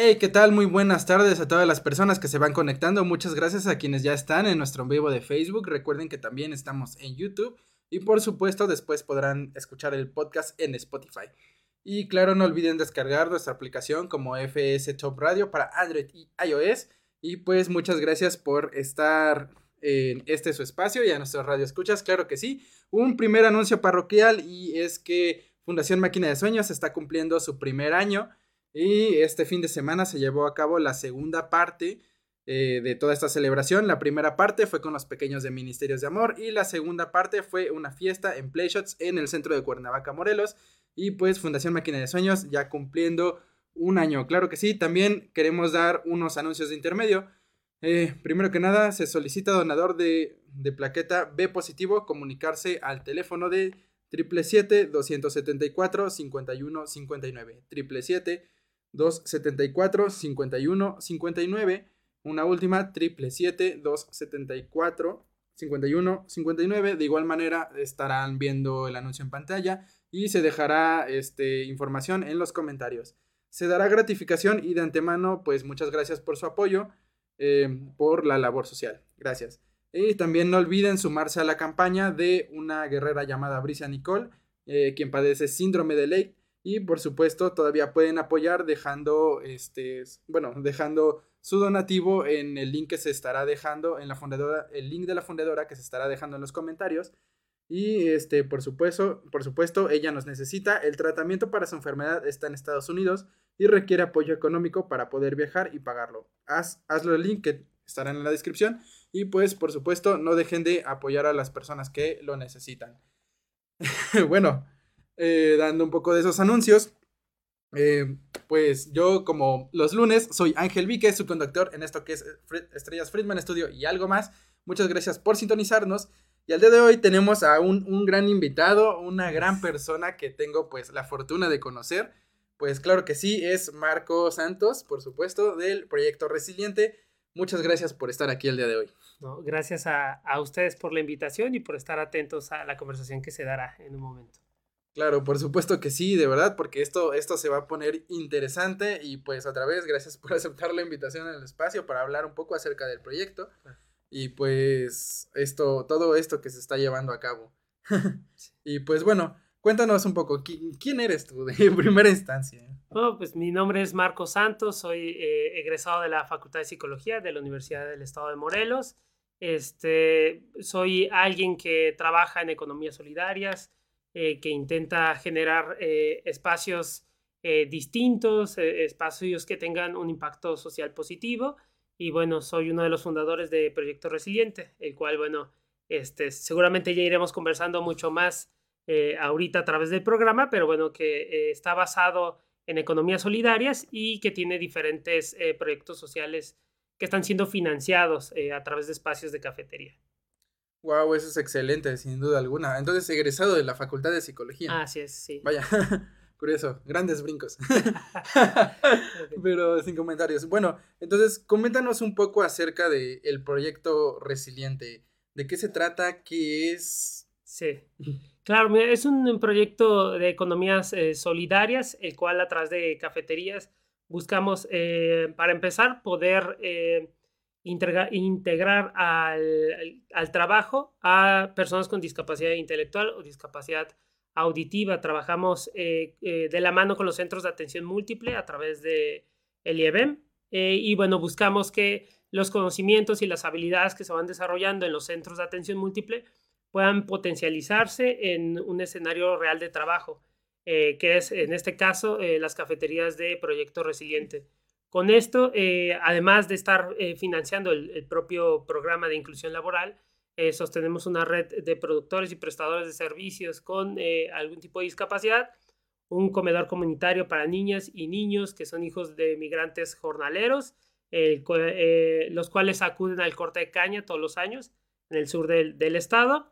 Hey, ¿qué tal? Muy buenas tardes a todas las personas que se van conectando. Muchas gracias a quienes ya están en nuestro vivo de Facebook. Recuerden que también estamos en YouTube y por supuesto después podrán escuchar el podcast en Spotify. Y claro, no olviden descargar nuestra aplicación como FS Top Radio para Android y iOS. Y pues muchas gracias por estar en este su espacio y a nuestros radio escuchas. Claro que sí. Un primer anuncio parroquial y es que Fundación Máquina de Sueños está cumpliendo su primer año. Y este fin de semana se llevó a cabo la segunda parte eh, de toda esta celebración. La primera parte fue con los pequeños de Ministerios de Amor y la segunda parte fue una fiesta en Playshots en el centro de Cuernavaca, Morelos. Y pues Fundación Máquina de Sueños ya cumpliendo un año. Claro que sí, también queremos dar unos anuncios de intermedio. Eh, primero que nada, se solicita donador de, de plaqueta B positivo comunicarse al teléfono de 777-274-5159. 777 274 51 59. Una última, triple 274 51 59. De igual manera estarán viendo el anuncio en pantalla y se dejará este, información en los comentarios. Se dará gratificación y de antemano, pues muchas gracias por su apoyo, eh, por la labor social. Gracias. Y también no olviden sumarse a la campaña de una guerrera llamada Brisa Nicole, eh, quien padece síndrome de Lake y por supuesto, todavía pueden apoyar dejando, este, bueno, dejando su donativo en el link que se estará dejando en la fundadora, el link de la fundadora que se estará dejando en los comentarios. Y este, por supuesto, por supuesto, ella nos necesita. El tratamiento para su enfermedad está en Estados Unidos y requiere apoyo económico para poder viajar y pagarlo. Haz, hazlo el link que estará en la descripción. Y pues, por supuesto, no dejen de apoyar a las personas que lo necesitan. bueno, eh, dando un poco de esos anuncios. Eh, pues yo, como los lunes, soy Ángel Vique, su conductor en esto que es Estrellas Friedman Studio y algo más. Muchas gracias por sintonizarnos. Y al día de hoy tenemos a un, un, gran invitado, una gran persona que tengo pues la fortuna de conocer. Pues claro que sí, es Marco Santos, por supuesto, del proyecto Resiliente. Muchas gracias por estar aquí el día de hoy. gracias a, a ustedes por la invitación y por estar atentos a la conversación que se dará en un momento. Claro, por supuesto que sí, de verdad, porque esto, esto se va a poner interesante y pues otra vez, gracias por aceptar la invitación en el espacio para hablar un poco acerca del proyecto y pues esto, todo esto que se está llevando a cabo. y pues bueno, cuéntanos un poco, ¿quién eres tú de primera instancia? Oh, pues mi nombre es Marco Santos, soy eh, egresado de la Facultad de Psicología de la Universidad del Estado de Morelos. Este, soy alguien que trabaja en economías solidarias, eh, que intenta generar eh, espacios eh, distintos, espacios que tengan un impacto social positivo. Y bueno, soy uno de los fundadores de Proyecto Resiliente, el cual, bueno, este, seguramente ya iremos conversando mucho más ahorita a través del programa, pero bueno, que está basado en economías solidarias y que tiene diferentes proyectos sociales que están siendo financiados a través de espacios de cafetería. Wow, eso es excelente, sin duda alguna. Entonces, egresado de la Facultad de Psicología. Así es, sí. Vaya, curioso, grandes brincos. Pero sin comentarios. Bueno, entonces, coméntanos un poco acerca del el proyecto Resiliente. ¿De qué se trata? ¿Qué es? Sí. Claro, es un proyecto de economías eh, solidarias, el cual a través de cafeterías buscamos, eh, para empezar, poder eh, integrar, al, trabajo a personas con discapacidad intelectual o discapacidad auditiva. Trabajamos eh, eh, de la mano con los centros de atención múltiple a través de el IEBEM eh, y bueno, buscamos que los conocimientos y las habilidades que se van desarrollando en los centros de atención múltiple puedan potencializarse en un escenario real de trabajo, que es en este caso las cafeterías de Proyecto Resiliente. Con esto, eh, además de estar eh, financiando el, propio programa de inclusión laboral, eh, sostenemos una red de productores y prestadores de servicios con algún tipo de discapacidad, un comedor comunitario para niñas y niños que son hijos de migrantes jornaleros, los cuales acuden al corte de caña todos los años en el sur del, estado.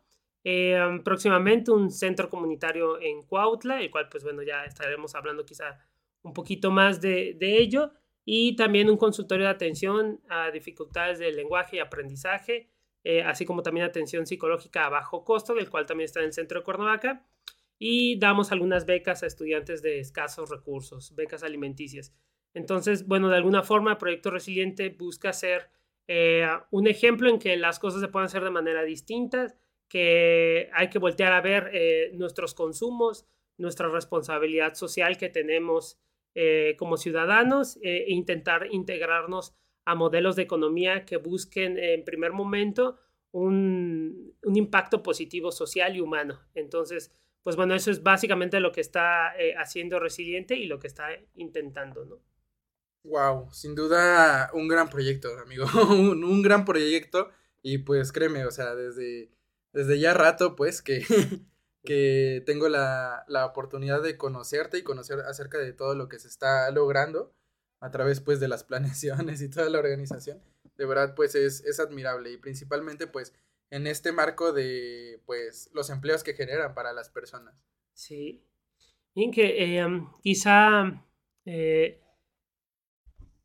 próximamente un centro comunitario en Cuautla, el cual pues bueno ya estaremos hablando quizá un poquito más de, de ello y también un consultorio de atención a dificultades de lenguaje y aprendizaje, eh, así como también atención psicológica a bajo costo, del cual también está en el centro de Cuernavaca. Y damos algunas becas a estudiantes de escasos recursos, becas alimenticias. Entonces, bueno, de alguna forma, Proyecto Resiliente busca ser eh, un ejemplo en que las cosas se pueden hacer de manera distinta, que hay que voltear a ver eh, nuestros consumos, nuestra responsabilidad social que tenemos eh, como ciudadanos e intentar integrarnos a modelos de economía que busquen en primer momento un, un impacto positivo social y humano. Entonces, pues bueno, eso es básicamente lo que está haciendo Resiliente y lo que está intentando, ¿no? Wow, sin duda un gran proyecto, amigo. un, gran proyecto. Y pues créeme, o sea, desde, desde ya rato, pues, que, que tengo la, la, oportunidad de conocerte y conocer acerca de todo lo que se está logrando a través, pues, de las planeaciones y toda la organización. De verdad, pues, es, es admirable. Y principalmente, pues, en este marco de, pues, los empleos que generan para las personas. Sí. Bien que eh, quizá... Eh,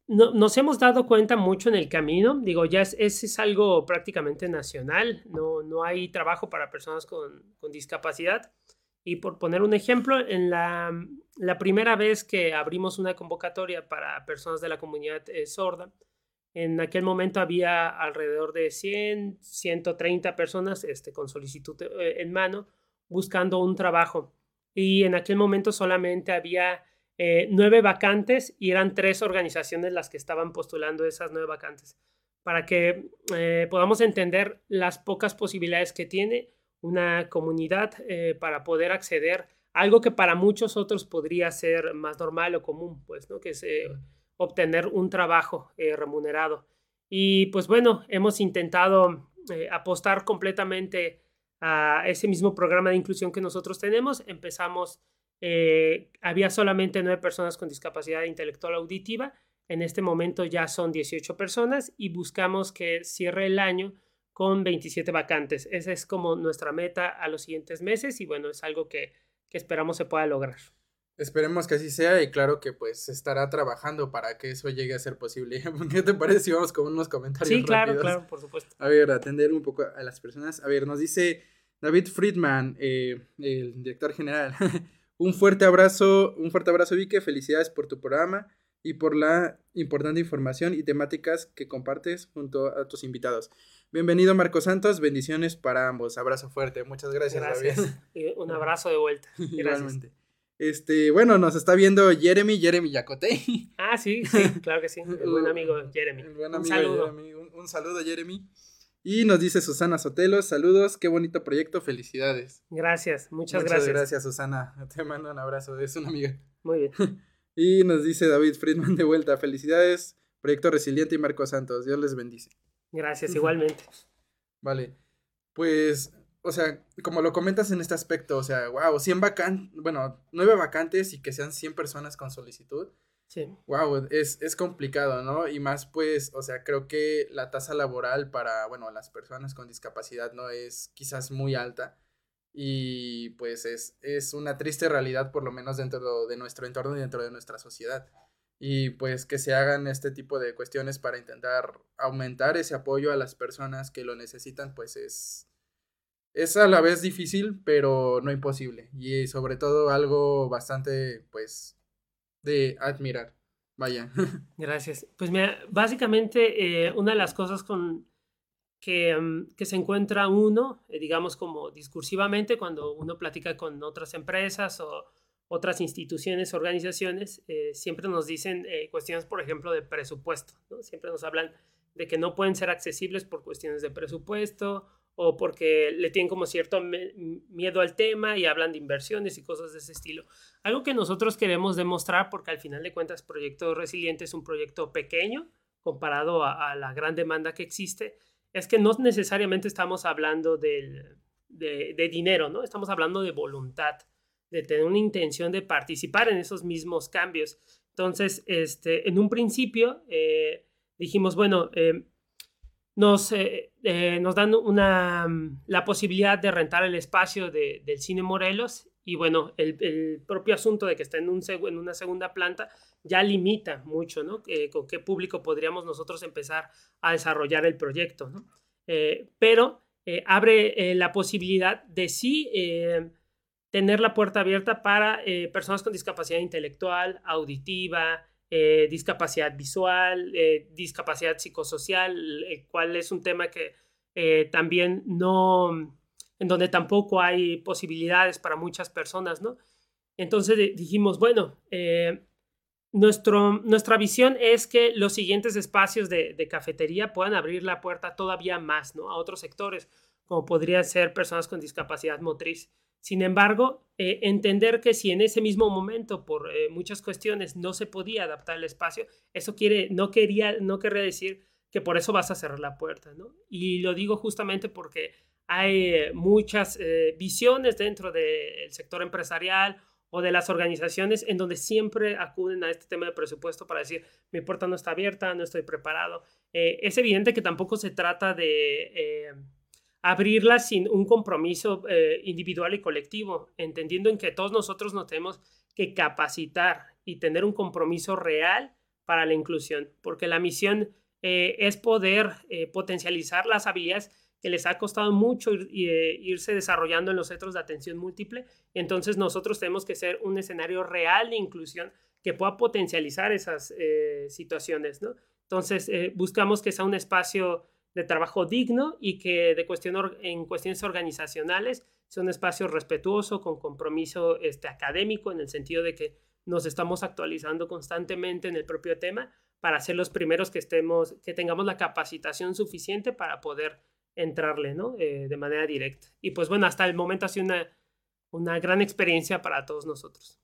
nos hemos dado cuenta mucho en el camino, digo, ya es, es, algo prácticamente nacional, no, no hay trabajo para personas con, con discapacidad. Y por poner un ejemplo, en la, la, primera vez que abrimos una convocatoria para personas de la comunidad eh, sorda, en aquel momento había alrededor de 100, 130 personas este, con solicitud eh, en mano buscando un trabajo. Y en aquel momento solamente había eh, nueve vacantes y eran tres organizaciones las que estaban postulando esas nueve vacantes para que eh, podamos entender las pocas posibilidades que tiene una comunidad eh, para poder acceder a algo que para muchos otros podría ser más normal o común, pues, ¿no? Que es obtener un trabajo remunerado. Y pues bueno, hemos intentado apostar completamente a ese mismo programa de inclusión que nosotros tenemos. Empezamos eh, había solamente nueve personas con discapacidad intelectual auditiva. En este momento ya son 18 personas y buscamos que cierre el año con 27 vacantes. Esa es como nuestra meta a los siguientes meses y bueno, es algo que, que esperamos se pueda lograr. Esperemos que así sea y claro que pues estará trabajando para que eso llegue a ser posible. ¿Qué te parece si vamos con unos comentarios? Sí, claro, claro, por supuesto. A ver, atender un poco a las personas. A ver, nos dice David Friedman, eh, el director general. Un fuerte abrazo, un fuerte abrazo Vique, felicidades por tu programa y por la importante información y temáticas que compartes junto a tus invitados. Bienvenido Marco Santos, bendiciones para ambos. Abrazo fuerte, muchas gracias. Gracias. un abrazo de vuelta. Igualmente. Este, bueno, nos está viendo Jeremy, Jeremy Yacote. Ah, sí, sí, claro que sí. El buen amigo Jeremy. un saludo. un saludo, Jeremy. Y nos dice Susana Sotelo, saludos, qué bonito proyecto, felicidades. Gracias, muchas, gracias. Muchas gracias, Susana. Te mando un abrazo, es una amiga. Muy bien. y nos dice David Friedman de vuelta, felicidades, proyecto resiliente y Marco Santos, Dios les bendice. Gracias, igualmente. vale, pues, o sea, como lo comentas en este aspecto, o sea, wow, 100 vacantes, bueno, 9 vacantes y que sean 100 personas con solicitud Wow, es, es complicado, ¿no? Y más pues, o sea, creo que la tasa laboral para, bueno, las personas con discapacidad no es quizás muy alta y pues es, es una triste realidad por lo menos dentro de nuestro entorno y dentro de nuestra sociedad. Y pues que se hagan este tipo de cuestiones para intentar aumentar ese apoyo a las personas que lo necesitan, pues es, es a la vez difícil, pero no imposible. Y sobre todo algo bastante, pues, de admirar. Vaya. Gracias. Pues mira, básicamente eh, una de las cosas con que, mm, que se encuentra uno, eh, digamos como discursivamente, cuando uno platica con otras empresas o otras instituciones, organizaciones, eh, siempre nos dicen cuestiones, por ejemplo, de presupuesto. ¿no? Siempre nos hablan de que no pueden ser accesibles por cuestiones de presupuesto o porque le tienen como cierto miedo al tema y hablan de inversiones y cosas de ese estilo. Algo que nosotros queremos demostrar, porque al final de cuentas Proyecto Resiliente es un proyecto pequeño comparado a, la gran demanda que existe, es que no necesariamente estamos hablando de, dinero, ¿no? Estamos hablando de voluntad, de tener una intención de participar en esos mismos cambios. Entonces, este, en un principio eh, dijimos, bueno, eh, nos, eh, eh, nos dan una, mm, la posibilidad de rentar el espacio de, del Cine Morelos y bueno, el, propio asunto de que está en, un, en una segunda planta ya limita mucho, ¿no? con qué público podríamos nosotros empezar a desarrollar el proyecto, ¿no? Eh, pero abre la posibilidad de sí tener la puerta abierta para personas con discapacidad intelectual, auditiva, eh, discapacidad visual, eh, discapacidad psicosocial, el cual es un tema que también no, en donde tampoco hay posibilidades para muchas personas, ¿no? Entonces dijimos, bueno, nuestro, nuestra visión es que los siguientes espacios de, de, cafetería puedan abrir la puerta todavía más, ¿no? A otros sectores, como podrían ser personas con discapacidad motriz. Sin embargo, eh, entender que si en ese mismo momento, por eh, muchas cuestiones, no se podía adaptar el espacio, eso quiere, no, quería, no querría decir que por eso vas a cerrar la puerta, ¿no? Y lo digo justamente porque hay eh, muchas visiones dentro del sector empresarial o de las organizaciones en donde siempre acuden a este tema de presupuesto para decir, mi puerta no está abierta, no estoy preparado. es evidente que tampoco se trata de abrirla sin un compromiso eh, individual y colectivo, entendiendo en que todos nosotros nos tenemos que capacitar y tener un compromiso real para la inclusión, porque la misión eh, es poder eh, potencializar las habilidades que les ha costado mucho irse desarrollando en los centros de atención múltiple. Entonces nosotros tenemos que ser un escenario real de inclusión que pueda potencializar esas situaciones. ¿no? Entonces buscamos que sea un espacio de trabajo digno y que de cuestión en cuestiones organizacionales sea un espacio respetuoso, con compromiso este, académico, en el sentido de que nos estamos actualizando constantemente en el propio tema para ser los primeros que, estemos, que tengamos la capacitación suficiente para poder entrarle ¿no? Eh, de manera directa. Y pues bueno, hasta el momento ha sido una, una gran experiencia para todos nosotros.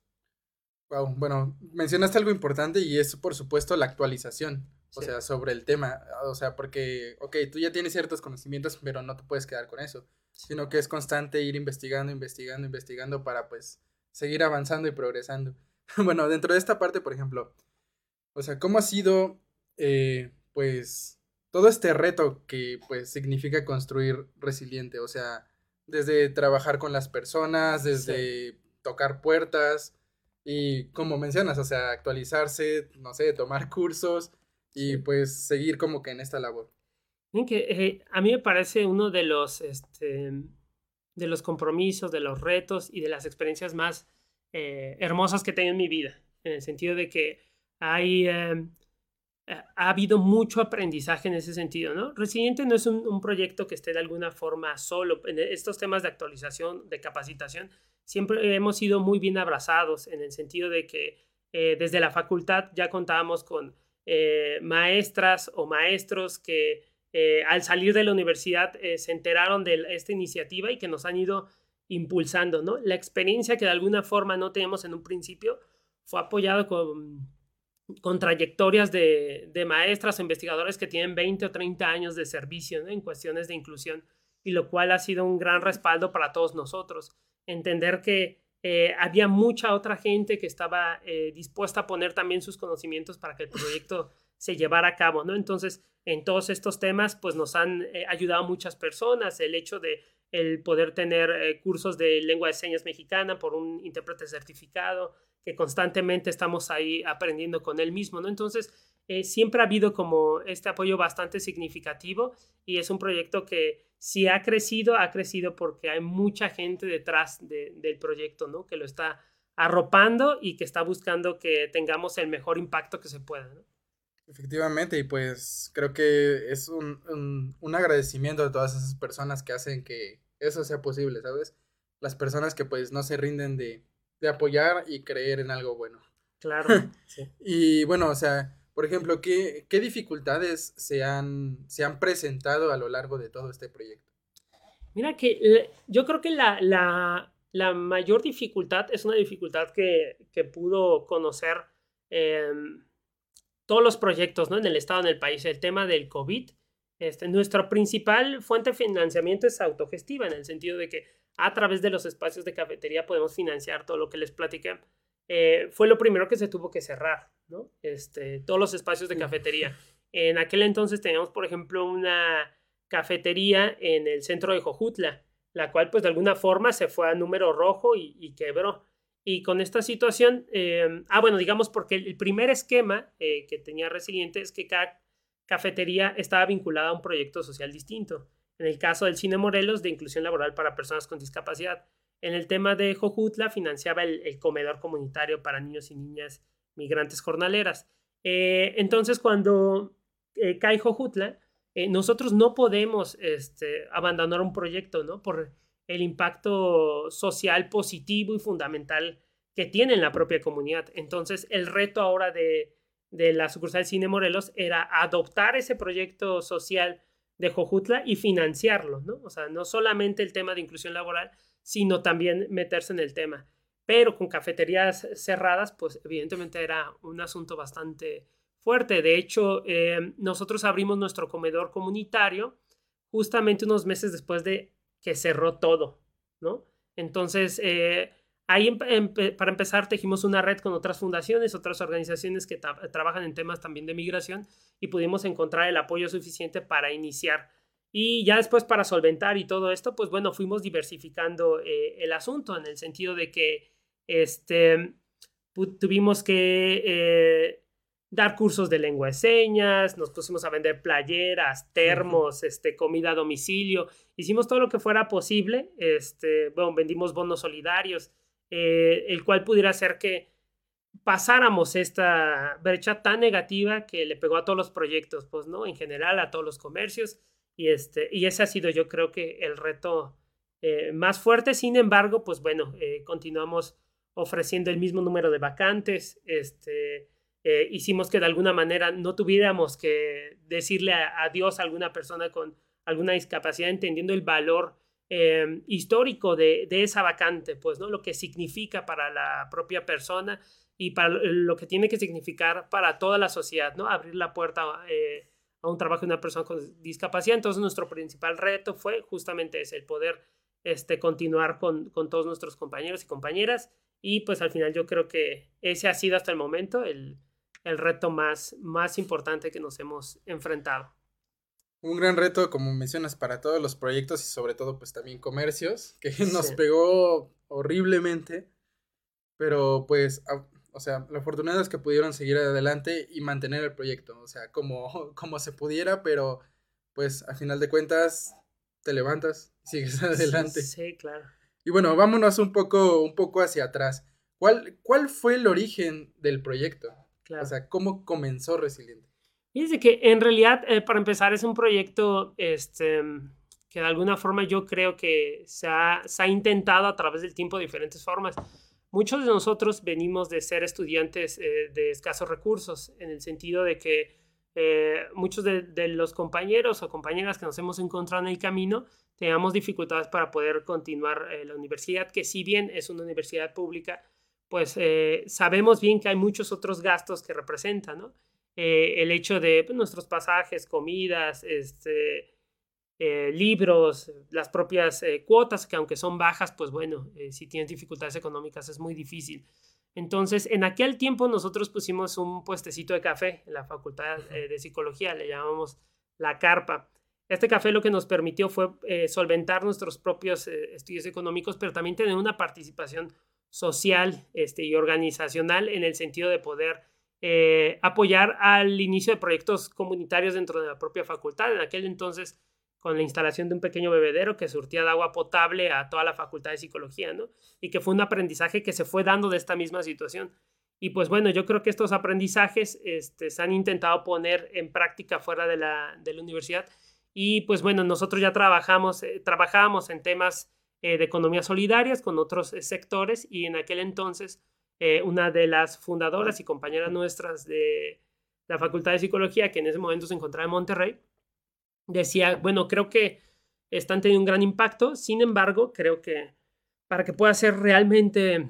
Wow, bueno, mencionaste algo importante y es por supuesto la actualización. O sea, sobre el tema. O sea, porque, ok, tú ya tienes ciertos conocimientos, pero no te puedes quedar con eso. Sino que es constante ir investigando, investigando, investigando para pues seguir avanzando y progresando. bueno, dentro de esta parte, por ejemplo, o sea, ¿cómo ha sido, eh, pues, todo este reto que pues significa construir resiliente? O sea, desde trabajar con las personas, desde tocar puertas y como mencionas, o sea, actualizarse, no sé, tomar cursos y pues seguir como que en esta labor. Que, eh, a mí me parece uno de los, este, de los compromisos, de los retos y de las experiencias más eh, hermosas que he tenido en mi vida, en el sentido de que hay, em, ha habido mucho aprendizaje en ese sentido, ¿no? Resiliente no es un, un, proyecto que esté de alguna forma solo. En estos temas de actualización, de capacitación, siempre hemos sido muy bien abrazados en el sentido de que eh, desde la facultad ya contábamos con eh, maestras o maestros que eh, al salir de la universidad eh, se enteraron de esta iniciativa y que nos han ido impulsando, ¿no? La experiencia que de alguna forma no teníamos en un principio fue apoyado con, con trayectorias de, de maestras o investigadores que tienen 20 o 30 años de servicio en cuestiones de inclusión y lo cual ha sido un gran respaldo para todos nosotros. Entender que eh, había mucha otra gente que estaba eh, dispuesta a poner también sus conocimientos para que el proyecto se llevara a cabo, ¿no? Entonces, en todos estos temas, pues nos han eh, ayudado muchas personas. El hecho de el poder tener cursos de lengua de señas mexicana por un intérprete certificado, que constantemente estamos ahí aprendiendo con él mismo, ¿no? Entonces, siempre ha habido como este apoyo bastante significativo y es un proyecto que si ha crecido, ha crecido porque hay mucha gente detrás del proyecto, ¿no? Que lo está arropando y que está buscando que tengamos el mejor impacto que se pueda, ¿no? Efectivamente, y pues creo que es un, un, agradecimiento de todas esas personas que hacen que eso sea posible, ¿sabes? Las personas que pues no se rinden de, de apoyar y creer en algo bueno. Claro. sí. Y bueno, o sea, por ejemplo, ¿qué, dificultades se han, se han presentado a lo largo de todo este proyecto? Mira que yo creo que la, mayor dificultad es una dificultad que, pudo conocer todos los proyectos ¿no? en el Estado, en el país, el tema del COVID. Este, nuestra principal fuente de financiamiento es autogestiva, en el sentido de que a través de los espacios de cafetería podemos financiar todo lo que les platiqué. Eh, fue lo primero que se tuvo que cerrar. Este, todos los espacios de cafetería. En aquel entonces teníamos, por ejemplo, una cafetería en el centro de Jojutla, la cual pues de alguna forma se fue a número rojo y, quebró. Y con esta situación, em, ah, bueno, digamos porque el, primer esquema eh, que tenía Resiliente es que cada cafetería estaba vinculada a un proyecto social distinto. En el caso del Cine Morelos, de inclusión laboral para personas con discapacidad. En el tema de Jojutla, financiaba el comedor comunitario para niños y niñas migrantes jornaleras. Eh, entonces, cuando eh, cae Jojutla, eh, nosotros no podemos este, abandonar un proyecto, ¿no? Por el impacto social positivo y fundamental que tiene en la propia comunidad. Entonces, el reto ahora de, de la sucursal Cine Morelos era adoptar ese proyecto social de Jojutla y financiarlo, ¿no? O sea, no solamente el tema de inclusión laboral, sino también meterse en el tema. Pero con cafeterías cerradas, pues evidentemente era un asunto bastante fuerte. De hecho, eh, nosotros abrimos nuestro comedor comunitario justamente unos meses después de que cerró todo, ¿no? Entonces, eh, ahí para empezar tejimos una red con otras fundaciones, otras organizaciones que trabajan en temas también de migración y pudimos encontrar el apoyo suficiente para iniciar. Y ya después para solventar y todo esto, pues bueno, fuimos diversificando eh, el asunto en el sentido de que este, tuvimos que dar cursos de lengua de señas, nos pusimos a vender playeras, termos, este, comida a domicilio, hicimos todo lo que fuera posible, este, bueno, vendimos bonos solidarios, eh, el cual pudiera hacer que pasáramos esta brecha tan negativa que le pegó a todos los proyectos, pues, ¿no? En general, a todos los comercios, y, este, y ese ha sido yo creo que el reto eh, más fuerte, sin embargo, pues bueno, eh, continuamos ofreciendo el mismo número de vacantes, este, eh, hicimos que de alguna manera no tuviéramos que decirle adiós a, alguna persona con alguna discapacidad, entendiendo el valor eh, histórico de, esa vacante, pues, ¿no? Lo que significa para la propia persona y para lo que tiene que significar para toda la sociedad, ¿no? Abrir la puerta eh, a un trabajo de una persona con discapacidad. Entonces, nuestro principal reto fue justamente ese, el poder este, continuar con, con todos nuestros compañeros y compañeras. Y pues al final yo creo que ese ha sido hasta el momento el, el reto más, más importante que nos hemos enfrentado. Un gran reto, como mencionas, para todos los proyectos y sobre todo pues también comercios, que nos pegó horriblemente, pero pues, o sea, lo afortunado es que pudieron seguir adelante y mantener el proyecto, o sea, como, como se pudiera, pero pues a final de cuentas te levantas sigues adelante. Sí, claro. Y bueno, vámonos un poco, un poco hacia atrás. ¿Cuál, ¿Cuál fue el origen del proyecto? O sea, ¿cómo comenzó Resiliente? Dice que en realidad, eh, para empezar, es un proyecto este, que de alguna forma yo creo que se ha, se ha, intentado a través del tiempo de diferentes formas. Muchos de nosotros venimos de ser estudiantes eh, de escasos recursos, en el sentido de que eh, muchos de, los compañeros o compañeras que nos hemos encontrado en el camino teníamos dificultades para poder continuar la universidad, que si bien es una universidad pública, pues eh, sabemos bien que hay muchos otros gastos que representan, ¿no? Eh, el hecho de pues, nuestros pasajes, comidas, este, eh, libros, las propias cuotas, que aunque son bajas, pues bueno, si tienes dificultades económicas es muy difícil. Entonces, en aquel tiempo nosotros pusimos un puestecito de café en la Facultad de Psicología, le llamamos la carpa. Este café lo que nos permitió fue solventar nuestros propios estudios económicos, pero también tener una participación social este, y organizacional en el sentido de poder eh, apoyar al inicio de proyectos comunitarios dentro de la propia facultad. En aquel entonces, con la instalación de un pequeño bebedero que surtía de agua potable a toda la facultad de psicología, ¿no? Y que fue un aprendizaje que se fue dando de esta misma situación. Y pues bueno, yo creo que estos aprendizajes este, se han intentado poner en práctica fuera de la, de la universidad. Y pues bueno, nosotros ya trabajamos, eh, trabajamos en temas eh, de economías solidarias con otros eh, sectores y en aquel entonces eh, una de las fundadoras y compañeras nuestras de la Facultad de Psicología, que en ese momento se encontraba en Monterrey, decía, bueno, creo que están teniendo un gran impacto, sin embargo, creo que para que pueda ser realmente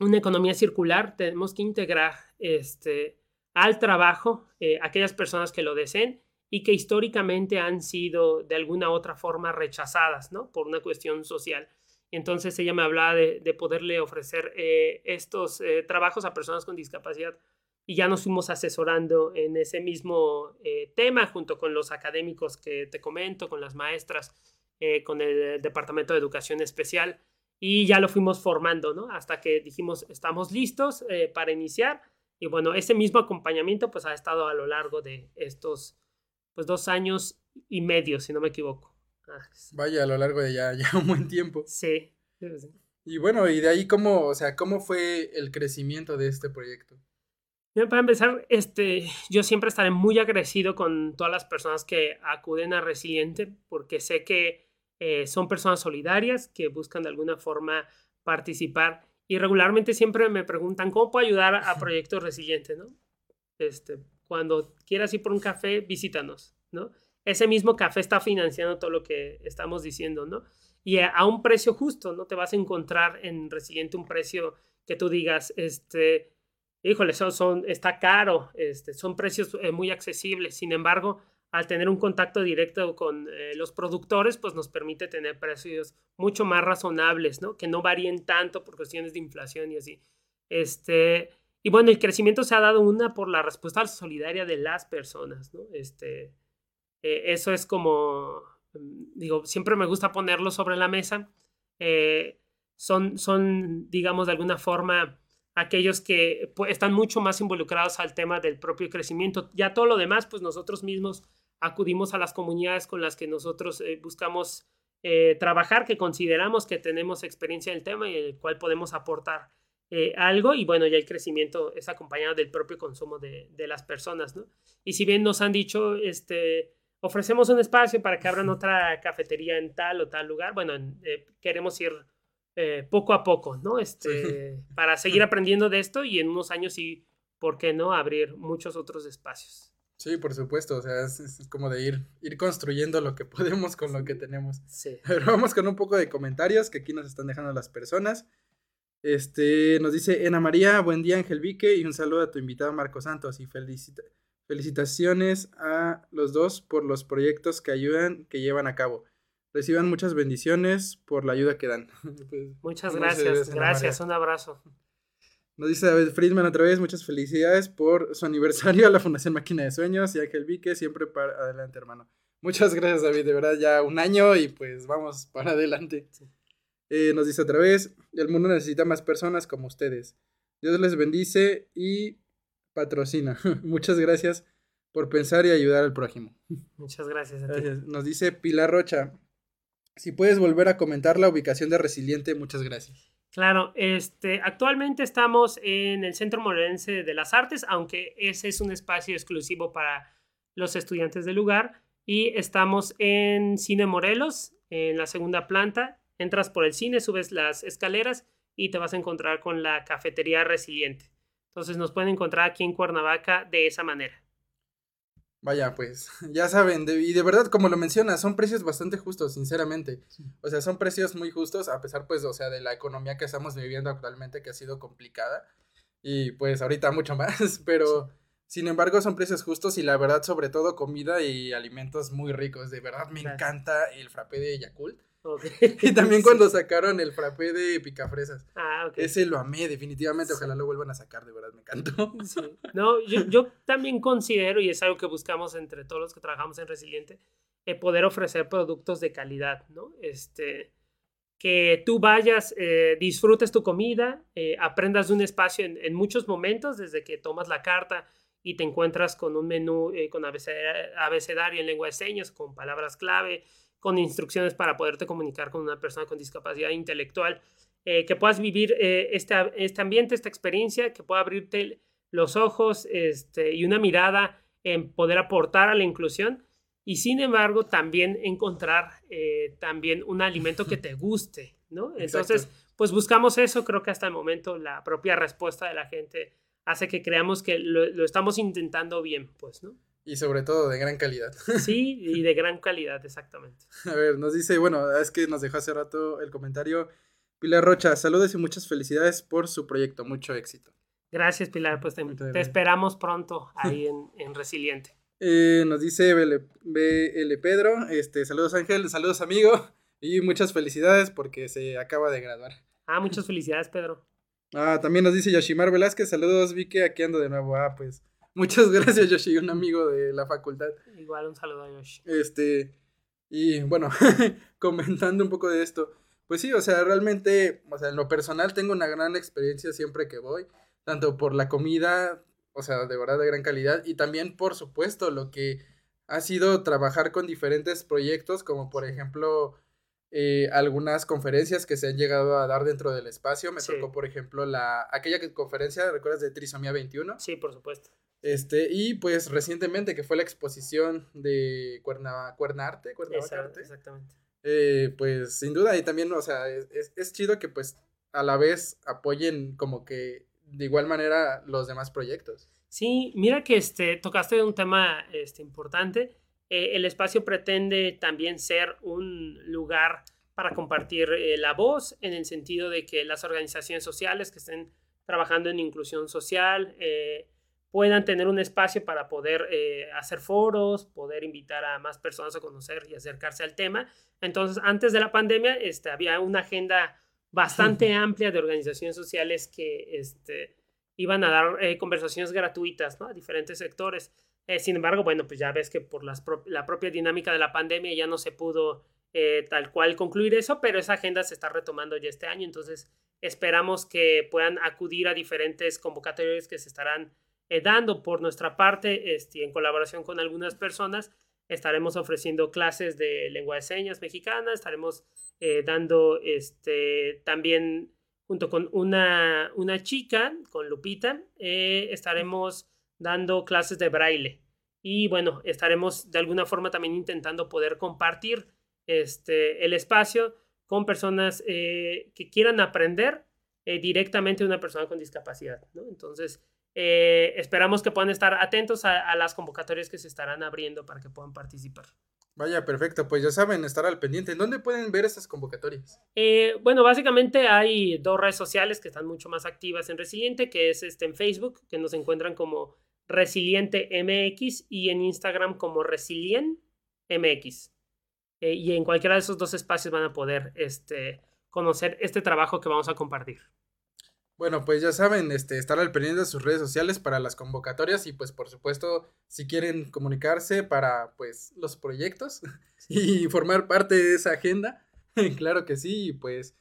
una economía circular, tenemos que integrar este, al trabajo aquellas personas que lo deseen y que históricamente han sido de alguna otra forma rechazadas, ¿no? Por una cuestión social. Entonces ella me hablaba de, poderle ofrecer eh, estos eh, trabajos a personas con discapacidad y ya nos fuimos asesorando en ese mismo eh, tema junto con los académicos que te comento, con las maestras, con el Departamento de Educación Especial y ya lo fuimos formando, ¿no? Hasta que dijimos, estamos listos para iniciar y bueno, ese mismo acompañamiento pues ha estado a lo largo de estos pues dos años y medio, si no me equivoco. Ah, Vaya, a lo largo de ya, ya un buen tiempo. Sí. Y bueno, y de ahí cómo, o sea, cómo fue el crecimiento de este proyecto. Para empezar, este, yo siempre estaré muy agradecido con todas las personas que acuden a Resiliente porque sé que eh, son personas solidarias que buscan de alguna forma participar y regularmente siempre me preguntan cómo puedo ayudar a Proyecto Resiliente, ¿no? Este, cuando quieras ir por un café, visítanos, ¿no? Ese mismo café está financiando todo lo que estamos diciendo, ¿no? Y a, un precio justo, ¿no? Te vas a encontrar en Resiliente un precio que tú digas, este, híjole, son, son, está caro, este, son precios eh, muy accesibles. Sin embargo, al tener un contacto directo con eh, los productores, pues nos permite tener precios mucho más razonables, ¿no? Que no varíen tanto por cuestiones de inflación y así. Este, y bueno, el crecimiento se ha dado una por la respuesta solidaria de las personas, ¿no? Este, eh, eso es como, mm, digo, siempre me gusta ponerlo sobre la mesa. son, son, digamos, de alguna forma aquellos que pues, están mucho más involucrados al tema del propio crecimiento. Ya todo lo demás, pues nosotros mismos acudimos a las comunidades con las que nosotros eh, buscamos eh, trabajar, que consideramos que tenemos experiencia en el tema y en el cual podemos aportar eh, algo. Y bueno, ya el crecimiento es acompañado del propio consumo de, de, las personas, ¿no? Y si bien nos han dicho, este, ofrecemos un espacio para que abran otra cafetería en tal o tal lugar, bueno, queremos ir eh, poco a poco, ¿no? Este, para seguir aprendiendo de esto y en unos años sí, ¿por qué no? Abrir muchos otros espacios. Sí, por supuesto, o sea, es, como de ir, ir construyendo lo que podemos con lo que tenemos. Sí. Pero vamos con un poco de comentarios que aquí nos están dejando las personas. Este, nos dice Ena María, buen día Ángel Vique y un saludo a tu invitado Marco Santos y felicitaciones a los dos por los proyectos que ayudan, que llevan a cabo reciban muchas bendiciones por la ayuda que dan. Pues, muchas gracias, gracias, un abrazo. Nos dice David Friedman otra vez, muchas felicidades por su aniversario a la Fundación Máquina de Sueños y Ángel Vique, siempre para adelante, hermano. Muchas gracias, David, de verdad, ya un año y pues vamos para adelante. Eh, nos dice otra vez, el mundo necesita más personas como ustedes. Dios les bendice y patrocina. muchas gracias por pensar y ayudar al prójimo. Muchas gracias. A gracias. Nos dice Pilar Rocha, si puedes volver a comentar la ubicación de Resiliente, muchas gracias. Claro, este, actualmente estamos en el Centro Morelense de las Artes, aunque ese es un espacio exclusivo para los estudiantes del lugar. Y estamos en Cine Morelos, en la segunda planta. Entras por el cine, subes las escaleras y te vas a encontrar con la cafetería Resiliente. Entonces nos pueden encontrar aquí en Cuernavaca de esa manera. Vaya, pues ya saben, y de verdad, como lo mencionas, son precios bastante justos, sinceramente. O sea, son precios muy justos, a pesar, pues, o sea, de la economía que estamos viviendo actualmente, que ha sido complicada. Y pues ahorita mucho más, pero sin embargo son precios justos y la verdad, sobre todo, comida y alimentos muy ricos. De verdad, me encanta el frappé de Yakult. Y también cuando sacaron el frappé de picafresas. Ah, ok. Ese lo amé, definitivamente. Ojalá lo vuelvan a sacar, de verdad, me encantó. No, yo, yo, también considero, y es algo que buscamos entre todos los que trabajamos en Resiliente, eh, poder ofrecer productos de calidad, ¿no? Este, que tú vayas, eh, disfrutes tu comida, eh, aprendas de un espacio en, en, muchos momentos, desde que tomas la carta y te encuentras con un menú con abecedario en lengua de señas, con palabras clave, con instrucciones para poderte comunicar con una persona con discapacidad intelectual, eh, que puedas vivir eh, este, este, ambiente, esta experiencia, que pueda abrirte los ojos este, y una mirada en poder aportar a la inclusión y sin embargo también encontrar eh, también un alimento que te guste, ¿no? Entonces, pues buscamos eso, creo que hasta el momento la propia respuesta de la gente hace que creamos que lo, lo estamos intentando bien, pues, ¿no? Y sobre todo de gran calidad. Sí, y de gran calidad, exactamente. A ver, nos dice, bueno, es que nos dejó hace rato el comentario. Pilar Rocha, saludos y muchas felicidades por su proyecto. Mucho éxito. Gracias, Pilar. Pues te, esperamos pronto ahí en, en Resiliente. Eh, nos dice BL, Pedro, este, saludos Ángel, saludos amigo y muchas felicidades porque se acaba de graduar. Ah, muchas felicidades, Pedro. Ah, también nos dice Yoshimar Velázquez, saludos, vi que aquí ando de nuevo. Ah, pues Muchas gracias, Yoshi, un amigo de la facultad. Igual un saludo a Yoshi. Este, y bueno, comentando un poco de esto, pues sí, o sea, realmente, o sea, en lo personal tengo una gran experiencia siempre que voy, tanto por la comida, o sea, de verdad de gran calidad, y también, por supuesto, lo que ha sido trabajar con diferentes proyectos, como por ejemplo, eh, algunas conferencias que se han llegado a dar dentro del espacio. Me tocó, por ejemplo, la aquella conferencia, ¿recuerdas de Trisomía 21? Sí, por supuesto. Este, y pues recientemente que fue la exposición de Cuerna, Cuernarte, Cuernavacarte. Exactamente. Eh, pues sin duda, y también, o sea, es, es, chido que pues a la vez apoyen como que de igual manera los demás proyectos. Sí, mira que este, tocaste un tema este, importante eh, el espacio pretende también ser un lugar para compartir eh, la voz en el sentido de que las organizaciones sociales que estén trabajando en inclusión social eh, puedan tener un espacio para poder hacer foros, poder invitar a más personas a conocer y acercarse al tema. Entonces, antes de la pandemia, este, había una agenda bastante amplia de organizaciones sociales que este, iban a dar conversaciones gratuitas a diferentes sectores. Eh, sin embargo, bueno, pues ya ves que por la propia dinámica de la pandemia ya no se pudo eh, tal cual concluir eso, pero esa agenda se está retomando ya este año, entonces esperamos que puedan acudir a diferentes convocatorias que se estarán eh, dando por nuestra parte, este, en colaboración con algunas personas. Estaremos ofreciendo clases de lengua de señas mexicana, estaremos dando este, también junto con una, una chica, con Lupita, estaremos dando clases de braille. Y bueno, estaremos de alguna forma también intentando poder compartir este, el espacio con personas eh, que quieran aprender eh, directamente de una persona con discapacidad. Entonces, eh, esperamos que puedan estar atentos a, las convocatorias que se estarán abriendo para que puedan participar. Vaya, perfecto. Pues ya saben, estar al pendiente. ¿En dónde pueden ver estas convocatorias? bueno, básicamente hay dos redes sociales que están mucho más activas en Resiliente, que es este, en Facebook, que nos encuentran como Resiliente MX y en Instagram como Resilient MX. Eh, y en cualquiera de esos dos espacios van a poder este, conocer este trabajo que vamos a compartir. Bueno, pues ya saben, este, estar al pendiente de sus redes sociales para las convocatorias y pues por supuesto si quieren comunicarse para pues los proyectos y formar parte de esa agenda, claro que sí, y pues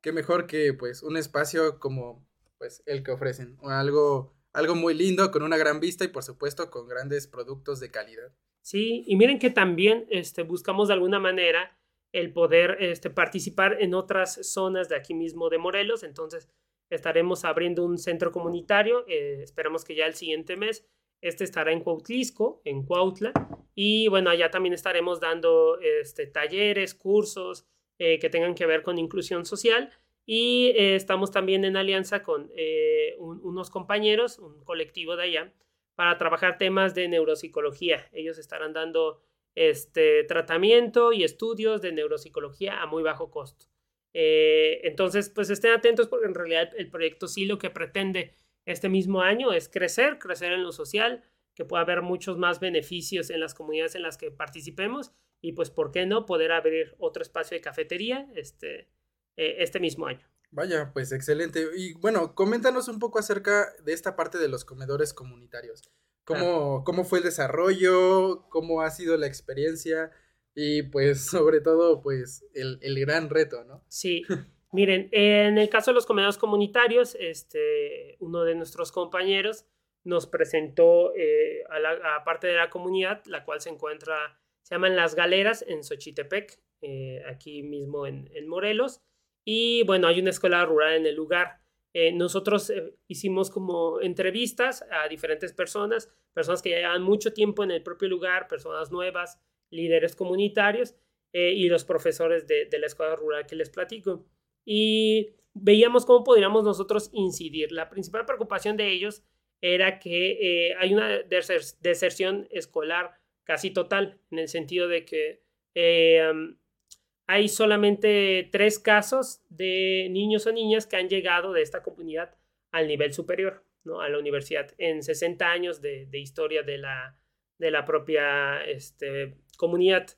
qué mejor que pues un espacio como pues el que ofrecen, o algo algo muy lindo, con una gran vista y por supuesto con grandes productos de calidad. Sí, y miren que también este, buscamos de alguna manera el poder este, participar en otras zonas de aquí mismo de Morelos, entonces estaremos abriendo un centro comunitario, eh, esperamos que ya el siguiente mes, este estará en Cuautlisco, en Cuautla, y bueno, allá también estaremos dando este, talleres, cursos eh, que tengan que ver con inclusión social y eh, estamos también en alianza con eh, unos compañeros, un colectivo de allá, para trabajar temas de neuropsicología. Ellos estarán dando este tratamiento y estudios de neuropsicología a muy bajo costo. Eh, entonces, pues estén atentos porque en realidad el proyecto sí lo que pretende este mismo año es crecer, crecer en lo social, que pueda haber muchos más beneficios en las comunidades en las que participemos y pues, ¿por qué no poder abrir otro espacio de cafetería? Este, eh, este mismo año. Vaya, pues excelente. Y bueno, coméntanos un poco acerca de esta parte de los comedores comunitarios. ¿Cómo, cómo fue el desarrollo? ¿Cómo ha sido la experiencia? Y pues sobre todo, pues el, gran reto, ¿no? Sí. Miren, en el caso de los comedores comunitarios, este, uno de nuestros compañeros nos presentó eh, a la parte de la comunidad, la cual se encuentra, se llaman Las Galeras en Xochitepec, eh, aquí mismo en, en Morelos. Y bueno, hay una escuela rural en el lugar. Eh, nosotros eh, hicimos como entrevistas a diferentes personas, personas que ya llevan mucho tiempo en el propio lugar, personas nuevas, líderes comunitarios eh, y los profesores de, de, la escuela rural que les platico. Y veíamos cómo podríamos nosotros incidir. La principal preocupación de ellos era que hay una deserción escolar casi total, en el sentido de que hay solamente tres casos de niños o niñas que han llegado de esta comunidad al nivel superior, ¿no? a la universidad, en 60 años de, historia de la, de la propia este, comunidad.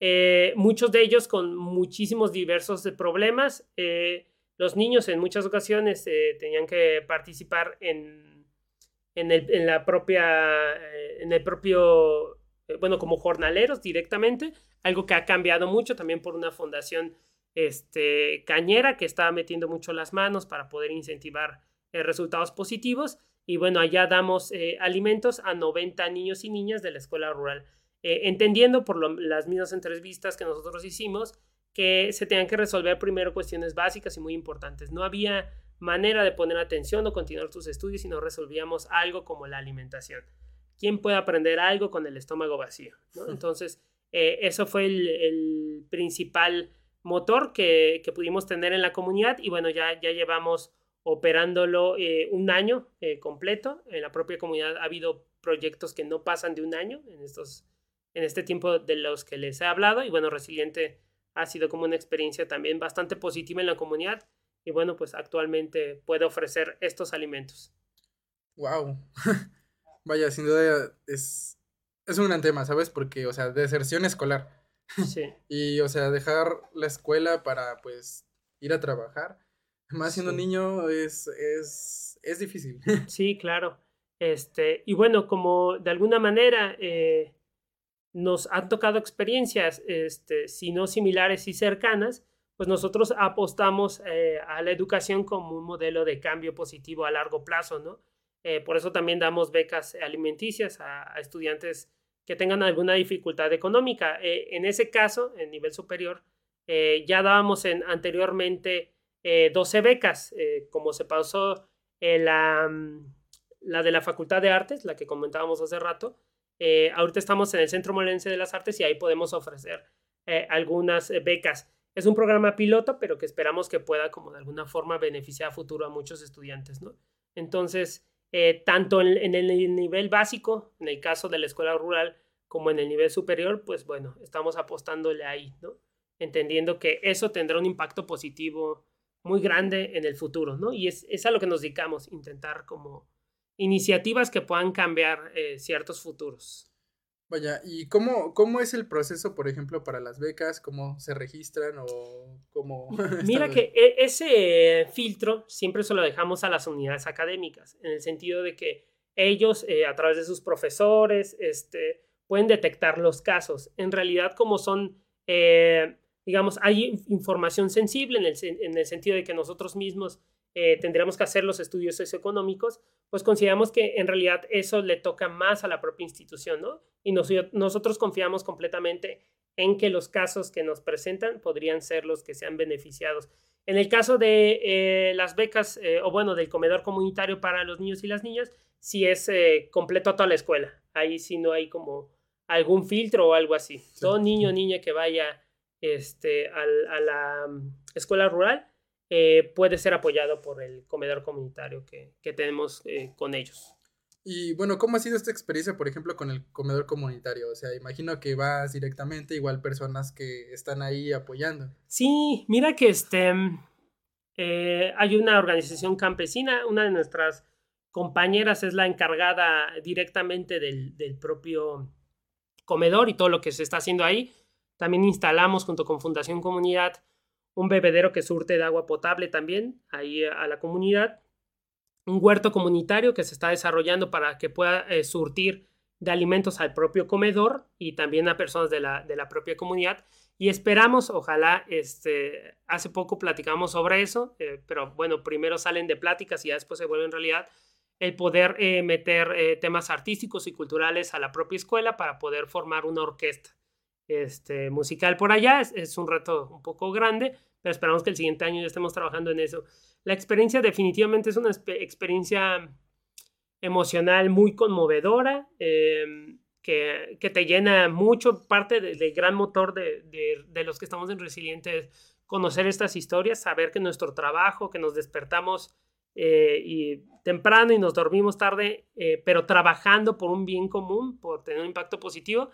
Eh, muchos de ellos con muchísimos diversos problemas. Eh, los niños en muchas ocasiones eh, tenían que participar en, en, el, en la propia, en el propio bueno, como jornaleros directamente, algo que ha cambiado mucho también por una fundación este, cañera que está metiendo mucho las manos para poder incentivar eh, resultados positivos. Y bueno, allá damos eh, alimentos a 90 niños y niñas de la escuela rural, entendiendo por las mismas entrevistas que nosotros hicimos que se tenían que resolver primero cuestiones básicas y muy importantes. No había manera de poner atención o continuar tus estudios si no resolvíamos algo como la alimentación. ¿Quién puede aprender algo con el estómago vacío? Entonces, eh, eso fue el, principal motor que, pudimos tener en la comunidad y bueno, ya, ya llevamos operándolo eh, un año eh, completo. En la propia comunidad ha habido proyectos que no pasan de un año en, estos, en este tiempo de los que les he hablado y bueno, Resiliente ha sido como una experiencia también bastante positiva en la comunidad y bueno, pues actualmente puede ofrecer estos alimentos. Wow. Vaya, sin duda es, es un gran tema, ¿sabes? Porque, o sea, deserción escolar. Sí. y, o sea, dejar la escuela para, pues, ir a trabajar, más siendo niño, es, es, es difícil. Sí, claro. Este, y bueno, como de alguna manera eh, nos han tocado experiencias, este, si no similares y cercanas, pues nosotros apostamos eh, a la educación como un modelo de cambio positivo a largo plazo, ¿no? Eh, por eso también damos becas alimenticias a, estudiantes que tengan alguna dificultad económica. Eh, en ese caso, en nivel superior, ya dábamos en, anteriormente 12 becas, como se pasó la, mm, la de la Facultad de Artes, la que comentábamos hace rato. ahorita estamos en el Centro Molense de las Artes y ahí podemos ofrecer algunas becas. Es un programa piloto, pero que esperamos que pueda como de alguna forma beneficiar a futuro a muchos estudiantes, ¿no? Entonces, eh, tanto en, el nivel básico, en el caso de la escuela rural, como en el nivel superior, pues bueno, estamos apostándole ahí, ¿no? Entendiendo que eso tendrá un impacto positivo muy grande en el futuro, ¿no? Y es, es a lo que nos dedicamos, intentar como iniciativas que puedan cambiar eh, ciertos futuros. Vaya, ¿y cómo, cómo es el proceso, por ejemplo, para las becas? ¿Cómo se registran o cómo...? Mira que e, ese filtro siempre se lo dejamos a las unidades académicas, en el sentido de que ellos, eh, a través de sus profesores, este, pueden detectar los casos. En realidad, como son, eh, digamos, hay información sensible en el, en el sentido de que nosotros mismos eh, tendríamos que hacer los estudios socioeconómicos, pues consideramos que en realidad eso le toca más a la propia institución, ¿no? Y nosotros confiamos completamente en que los casos que nos presentan podrían ser los que sean beneficiados. En el caso de eh, las becas, eh, o bueno, del comedor comunitario para los niños y las niñas, sí es completo a toda la escuela. Ahí sí no hay como algún filtro o algo así. Todo niño o niña que vaya este, a la mm, escuela rural eh, puede ser apoyado por el comedor comunitario que, tenemos eh, con ellos. Y bueno, ¿cómo ha sido esta experiencia, por ejemplo, con el comedor comunitario? O sea, imagino que vas directamente, igual personas que están ahí apoyando. Sí, mira que este, eh, hay una organización campesina, una de nuestras compañeras es la encargada directamente del, del propio comedor y todo lo que se está haciendo ahí. También instalamos junto con Fundación Comunidad un bebedero que surte de agua potable también ahí a la comunidad, un huerto comunitario que se está desarrollando para que pueda eh, surtir de alimentos al propio comedor y también a personas de la, de la propia comunidad. Y esperamos, ojalá, este, hace poco platicamos sobre eso, eh, pero bueno, primero salen de pláticas y después se vuelve en realidad el poder eh, meter temas artísticos y culturales a la propia escuela para poder formar una orquesta este, musical por allá. Es, un reto un poco grande, pero esperamos que el siguiente año ya estemos trabajando en eso. La experiencia definitivamente es una experiencia emocional muy conmovedora, em, que, que, te llena mucho. Parte del gran motor de, de, los que estamos en Resiliente conocer estas historias, saber que nuestro trabajo, que nos despertamos eh, y temprano y nos dormimos tarde, eh, pero trabajando por un bien común, por tener un impacto positivo,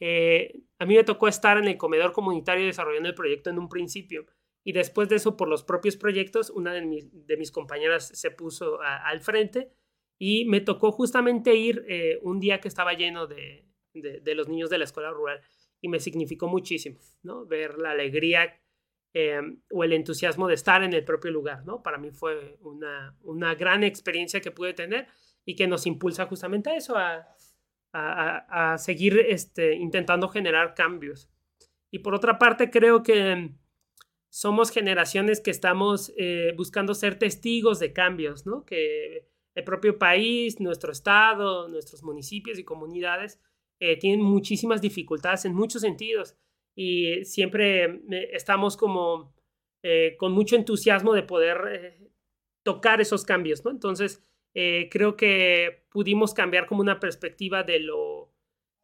eh, a mí me tocó estar en el comedor comunitario desarrollando el proyecto en un principio. Y después de eso, por los propios proyectos, una de mis, compañeras se puso al frente y me tocó justamente ir eh, un día que estaba lleno de, de, los niños de la escuela rural y me significó muchísimo, ¿no? Ver la alegría eh, o el entusiasmo de estar en el propio lugar, ¿no? Para mí fue una, una gran experiencia que pude tener y que nos impulsa justamente a eso, a, a, seguir este, intentando generar cambios. Y por otra parte, creo que somos generaciones que estamos eh, buscando ser testigos de cambios, ¿no? Que el propio país, nuestro estado, nuestros municipios y comunidades eh, tienen muchísimas dificultades en muchos sentidos. y siempre estamos como con mucho entusiasmo de poder tocar esos cambios, ¿no? Entonces, creo que pudimos cambiar como una perspectiva de lo,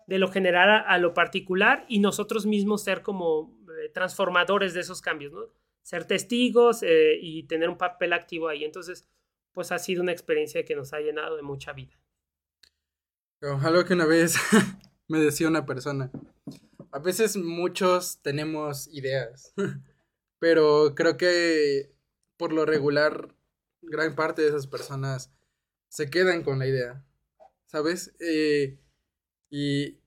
de lo general a, lo particular y nosotros mismos ser como transformadores de esos cambios, ¿no? Ser testigos y tener un papel activo ahí. Entonces, pues ha sido una experiencia que nos ha llenado de mucha vida. Algo que una vez me decía una persona, a veces muchos tenemos ideas, pero creo que por lo regular gran parte de esas personas se quedan con la idea, ¿sabes? Eh, y,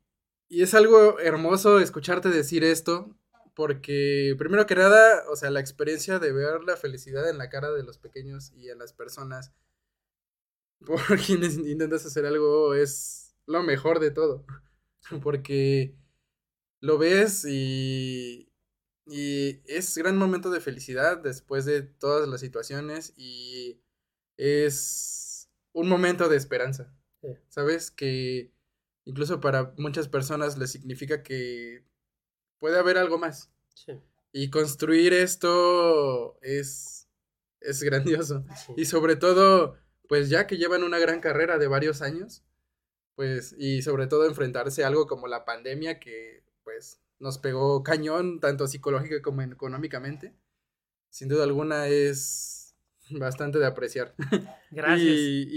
y es algo hermoso escucharte decir esto, porque primero que nada, o sea, la experiencia de ver la felicidad en la cara de los pequeños y en las personas por quienes intentas hacer algo es lo mejor de todo. Porque lo ves y, y es gran momento de felicidad después de todas las situaciones y es un momento de esperanza. ¿Sabes? Que incluso para muchas personas le significa que puede haber algo más. Y construir esto es, es grandioso. Y sobre todo, pues ya que llevan una gran carrera de varios años, pues, y sobre todo enfrentarse a algo como la pandemia que, pues, nos pegó cañón, tanto psicológica como económicamente, sin duda alguna es bastante de apreciar. Gracias. y,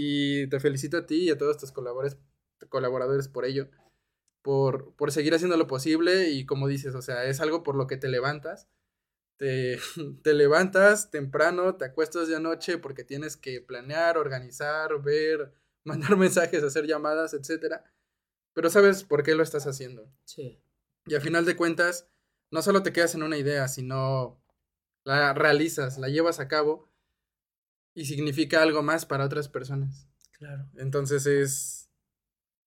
y, te felicito a ti y a todos tus colaboradores, colaboradores por ello por, por seguir haciendo lo posible y como dices, o sea, es algo por lo que te levantas. Te, te levantas temprano, te acuestas de noche porque tienes que planear, organizar, ver, mandar mensajes, hacer llamadas, etc. Pero sabes por qué lo estás haciendo. Sí. Y a final de cuentas, no solo te quedas en una idea, sino la realizas, la llevas a cabo y significa algo más para otras personas. Claro. Entonces es,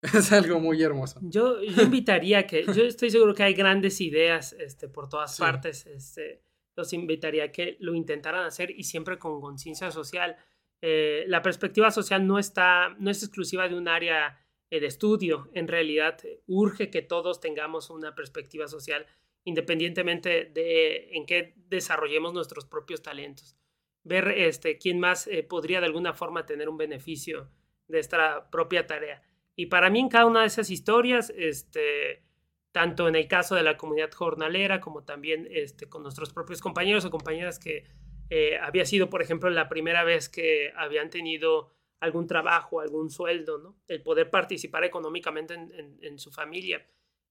Es algo muy hermoso. Yo, yo invitaría que, yo estoy seguro que hay grandes ideas este, por todas partes. Este, los invitaría a que lo intentaran hacer y siempre con conciencia social. Eh, la perspectiva social no, está, no es exclusiva de un área eh, de estudio. En realidad, urge que todos tengamos una perspectiva social independientemente de en qué desarrollemos nuestros propios talentos. Ver este, quién más eh, podría de alguna forma tener un beneficio de esta propia tarea. Y para mí en cada una de esas historias, este, tanto en el caso de la comunidad jornalera como también este, con nuestros propios compañeros o compañeras que eh, había sido, por ejemplo, la primera vez que habían tenido algún trabajo, algún sueldo, ¿no? El poder participar económicamente en, su familia.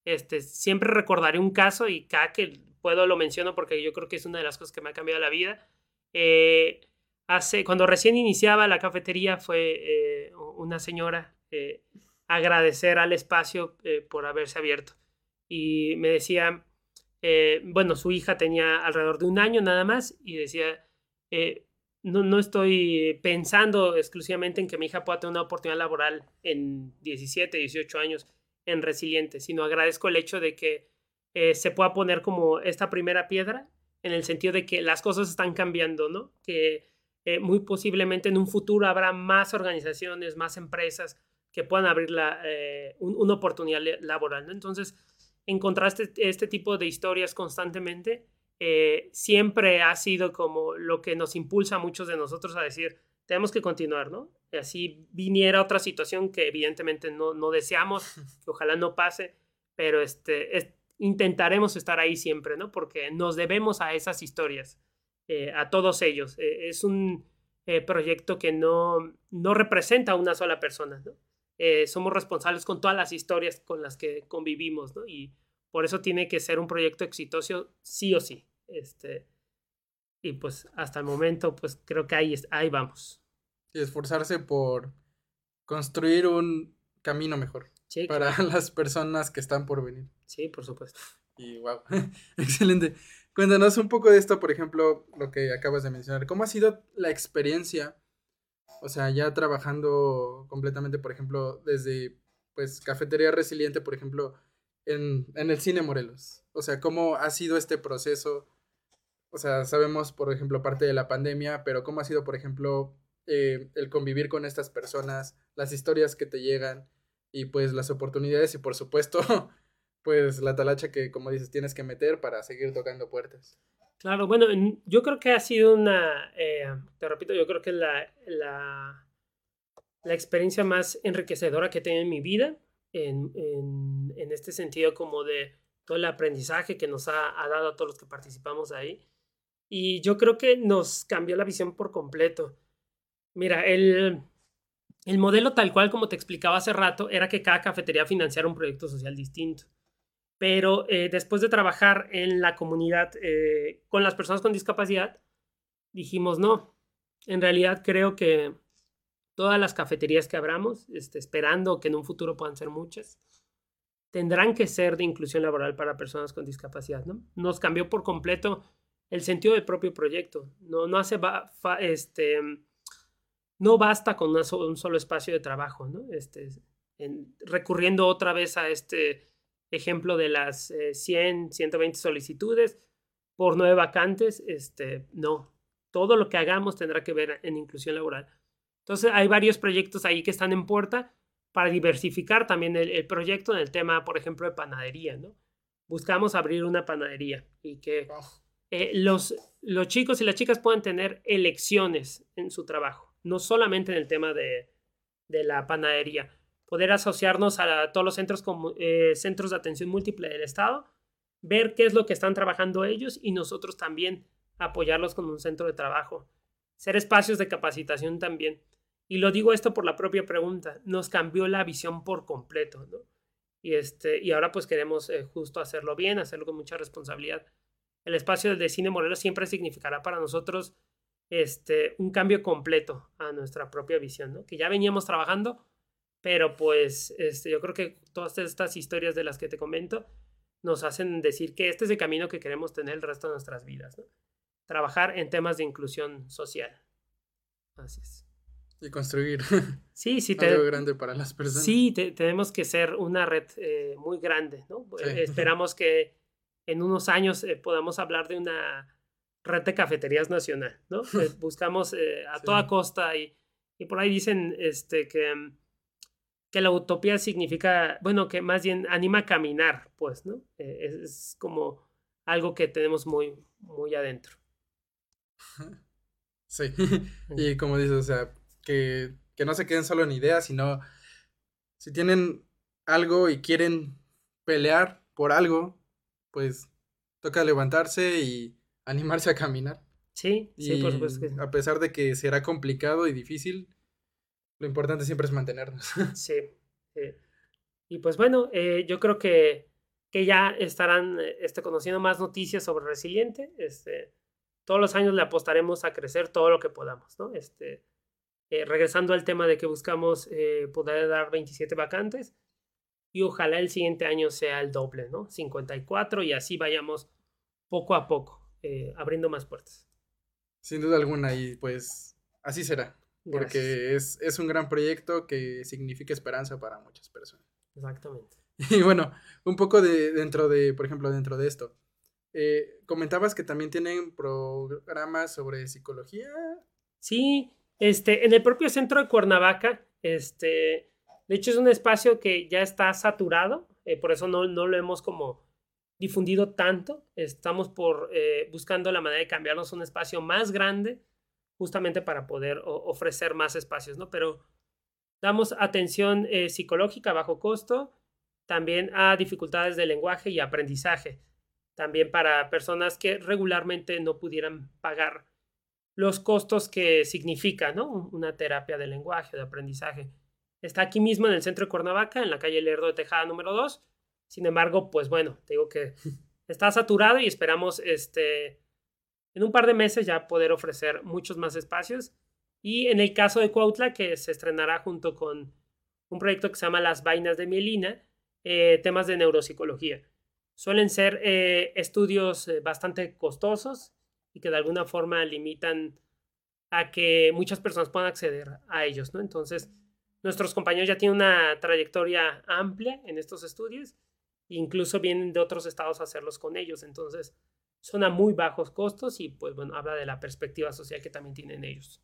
Este, siempre recordaré un caso y cada que puedo lo menciono porque yo creo que es una de las cosas que me ha cambiado la vida. Eh, hace, cuando recién iniciaba la cafetería fue eh, una señora agradecer al espacio eh, por haberse abierto. Y me decía, eh, bueno, su hija tenía alrededor de un año nada más y decía, eh, no, no estoy pensando exclusivamente en que mi hija pueda tener una oportunidad laboral en 17, 18 años en Resiliente, sino agradezco el hecho de que se pueda poner como esta primera piedra en el sentido de que las cosas están cambiando, ¿no? Que muy posiblemente en un futuro habrá más organizaciones, más empresas, que puedan abrir la, eh, una oportunidad laboral. Entonces, encontrar este, este, tipo de historias constantemente eh, siempre ha sido como lo que nos impulsa a muchos de nosotros a decir, tenemos que continuar, ¿no? Así viniera otra situación que evidentemente no, no deseamos, que ojalá no pase, pero este, intentaremos estar ahí siempre, ¿no? Porque nos debemos a esas historias, eh, a todos ellos. es un proyecto que no, no representa a una sola persona, ¿no? Eh, somos responsables con todas las historias con las que convivimos, ¿no? Y por eso tiene que ser un proyecto exitoso sí o sí. Este, y pues hasta el momento, pues creo que ahí, ahí vamos. Y esforzarse por construir un camino mejor para las personas que están por venir. Sí, por supuesto. Y wow, excelente. Cuéntanos un poco de esto, por ejemplo, lo que acabas de mencionar. ¿Cómo ha sido la experiencia o sea, ya trabajando completamente, por ejemplo, desde pues Cafetería Resiliente, por ejemplo, en, el cine Morelos. O sea, ¿cómo ha sido este proceso? O sea, sabemos, por ejemplo, parte de la pandemia, pero ¿cómo ha sido, por ejemplo, eh, el convivir con estas personas, las historias que te llegan y pues las oportunidades y por supuesto pues la talacha que, como dices, tienes que meter para seguir tocando puertas. Claro, bueno, yo creo que ha sido una, eh, te repito, yo creo que la, la, la, experiencia más enriquecedora que he tenido en mi vida, en, en, este sentido como de todo el aprendizaje que nos ha, ha, dado a todos los que participamos ahí. Y yo creo que nos cambió la visión por completo. Mira, el, el modelo tal cual como te explicaba hace rato era que cada cafetería financiara un proyecto social distinto. Pero eh, después de trabajar en la comunidad eh, con las personas con discapacidad, dijimos, no, en realidad creo que todas las cafeterías que abramos, este, esperando que en un futuro puedan ser muchas, tendrán que ser de inclusión laboral para personas con discapacidad. ¿no? Nos cambió por completo el sentido del propio proyecto. No, no hace este, no basta con un solo espacio de trabajo, ¿no? Este, recurriendo otra vez a este ejemplo de las 100, eh, 120 solicitudes por nueve vacantes, este, no, todo lo que hagamos tendrá que ver en inclusión laboral. Entonces hay varios proyectos ahí que están en puerta para diversificar también el, proyecto en el tema, por ejemplo, de panadería, ¿no? Buscamos abrir una panadería y que eh, los, los chicos y las chicas puedan tener elecciones en su trabajo no solamente en el tema de, la panadería. Poder asociarnos a todos los centros, eh, centros de atención múltiple del Estado, ver qué es lo que están trabajando ellos y nosotros también apoyarlos con un centro de trabajo. Ser espacios de capacitación también. Y lo digo esto por la propia pregunta, nos cambió la visión por completo, ¿no? Y, este, y ahora pues queremos eh, justo hacerlo bien, hacerlo con mucha responsabilidad. El espacio de Cine Morelos siempre significará para nosotros este, un cambio completo a nuestra propia visión, ¿no? Que ya veníamos trabajando, pero pues este, yo creo que todas estas historias de las que te comento nos hacen decir que este es el camino que queremos tener el resto de nuestras vidas, ¿no? Trabajar en temas de inclusión social. Así es. Y construir sí, sí, algo grande para las personas. Sí, tenemos que ser una red eh, muy grande, ¿no? esperamos que en unos años eh, podamos hablar de una red de cafeterías nacional, ¿no? Eh, buscamos eh, a toda costa y, y, por ahí dicen este, que, mm, que la utopía significa, bueno, que más bien anima a caminar, pues, ¿no? Eh, es, como algo que tenemos muy, muy adentro. Sí, y como dices, o sea, que, que no se queden solo en ideas, sino si tienen algo y quieren pelear por algo, pues toca levantarse y animarse a caminar. Sí, sí, por supuesto. A pesar de que será complicado y difícil, lo importante siempre es mantenernos. Sí. Y pues bueno, eh, yo creo que, que ya estarán este, conociendo más noticias sobre Resiliente. Este, todos los años le apostaremos a crecer todo lo que podamos, ¿no? Este, eh, regresando al tema de que buscamos eh, poder dar 27 vacantes y ojalá el siguiente año sea el doble, ¿no? 54 y así vayamos poco a poco. Eh, abriendo más puertas. Sin duda alguna, y pues así será. Porque es, es, un gran proyecto que significa esperanza para muchas personas. Exactamente. Y bueno, un poco de dentro de, por ejemplo, dentro de esto. Eh, comentabas que también tienen programas sobre psicología. Sí, este, en el propio centro de Cuernavaca, este, de hecho es un espacio que ya está saturado, eh, por eso no, no lo hemos como difundido tanto. Estamos por eh, buscando la manera de cambiarnos un espacio más grande, justamente para poder ofrecer más espacios, ¿no? Pero damos atención eh, psicológica a bajo costo, también a dificultades de lenguaje y aprendizaje, también para personas que regularmente no pudieran pagar los costos que significa, ¿no? Una terapia de lenguaje, de aprendizaje. Está aquí mismo en el centro de Cuernavaca, en la calle Lerdo de Tejada número 2 sin embargo, pues bueno, te digo que está saturado y esperamos este, en un par de meses ya poder ofrecer muchos más espacios. Y en el caso de Cuautla, que se estrenará junto con un proyecto que se llama Las Vainas de Mielina, eh, temas de neuropsicología. Suelen ser eh, estudios eh, bastante costosos y que de alguna forma limitan a que muchas personas puedan acceder a ellos, ¿no? Entonces, nuestros compañeros ya tienen una trayectoria amplia en estos estudios incluso vienen de otros estados a hacerlos con ellos. Entonces, son a muy bajos costos y pues bueno, habla de la perspectiva social que también tienen ellos.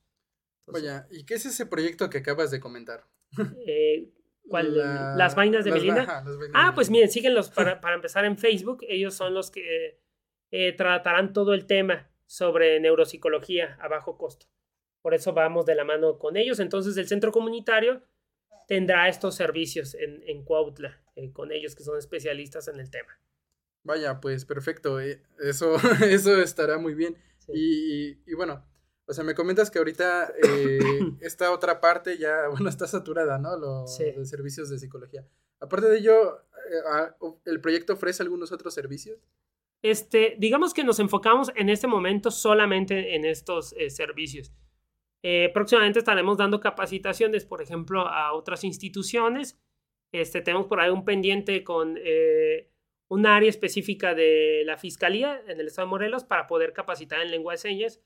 Vaya, ¿y qué es ese proyecto que acabas de comentar? Eh, ¿Cuál? las vainas de Belinda. ah, pues miren, síguenlos para, para, empezar en Facebook. Ellos son los que eh, tratarán todo el tema sobre neuropsicología a bajo costo. Por eso vamos de la mano con ellos. Entonces el centro comunitario tendrá estos servicios en, en Cuautla, eh, con ellos que son especialistas en el tema. Vaya, pues perfecto. Eh, eso, eso estará muy bien. Y, y, bueno, o sea, me comentas que ahorita eh, esta otra parte ya, bueno, está saturada, ¿no? Los servicios de psicología. Aparte de ello, ¿el proyecto ofrece algunos otros servicios? Este, digamos que nos enfocamos en este momento solamente en estos servicios. Eh, próximamente estaremos dando capacitaciones, por ejemplo, a otras instituciones. Este, tenemos por ahí un pendiente con eh, un área específica de la Fiscalía en el Estado de Morelos para poder capacitar en lengua de señas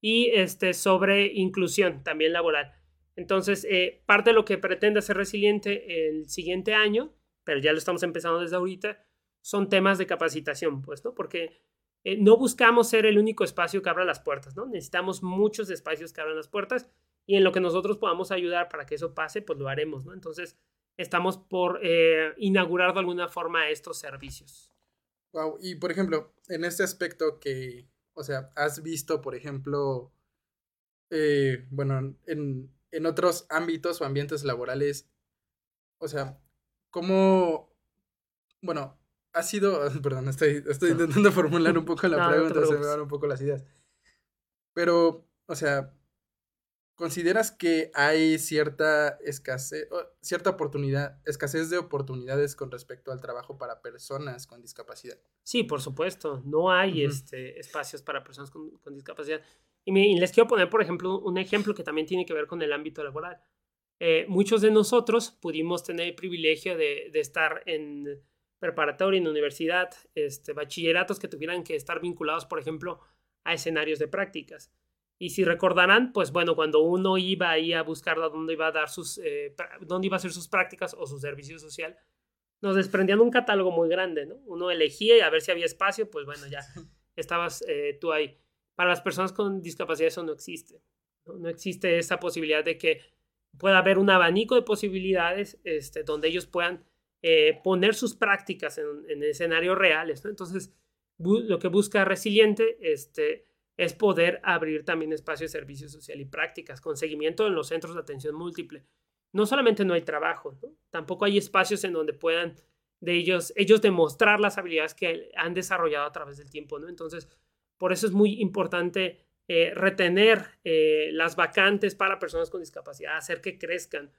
y este, sobre inclusión también laboral. Entonces, eh, parte de lo que pretende ser resiliente el siguiente año, pero ya lo estamos empezando desde ahorita, son temas de capacitación, pues, ¿no? Porque eh, no buscamos ser el único espacio que abra las puertas, ¿no? Necesitamos muchos espacios que abran las puertas y en lo que nosotros podamos ayudar para que eso pase, pues lo haremos, ¿no? Entonces, estamos por eh, inaugurar de alguna forma estos servicios. Wow, y por ejemplo, en este aspecto que, o sea, has visto, por ejemplo, eh, bueno, en, en otros ámbitos o ambientes laborales, o sea, ¿cómo, bueno, ha sido, perdón, estoy, estoy intentando formular un poco la pregunta, se me van un poco las ideas. Pero, o sea, ¿consideras que hay cierta escasez, cierta oportunidad, escasez de oportunidades con respecto al trabajo para personas con discapacidad? Sí, por supuesto, no hay este, espacios para personas con, discapacidad. Y, les quiero poner, por ejemplo, un ejemplo que también tiene que ver con el ámbito laboral. Eh, muchos de nosotros pudimos tener el privilegio de, de estar en preparatoria, en universidad, este, bachilleratos que tuvieran que estar vinculados, por ejemplo, a escenarios de prácticas. Y si recordarán, pues bueno, cuando uno iba ahí a buscar dónde iba a dar sus, eh, dónde iba a hacer sus prácticas o su servicio social, nos desprendían un catálogo muy grande, ¿no? Uno elegía y a ver si había espacio, pues bueno, ya estabas eh, tú ahí. Para las personas con discapacidad eso no existe. ¿no? no, existe esa posibilidad de que pueda haber un abanico de posibilidades este, donde ellos puedan eh, poner sus prácticas en, escenarios reales. Entonces, lo que busca Resiliente este, es poder abrir también espacios de servicio social y prácticas con seguimiento en los centros de atención múltiple. No solamente no hay trabajo, tampoco hay espacios en donde puedan de ellos, ellos demostrar las habilidades que han desarrollado a través del tiempo. ¿no? Entonces, por eso es muy importante eh, retener eh, las vacantes para personas con discapacidad, hacer que crezcan,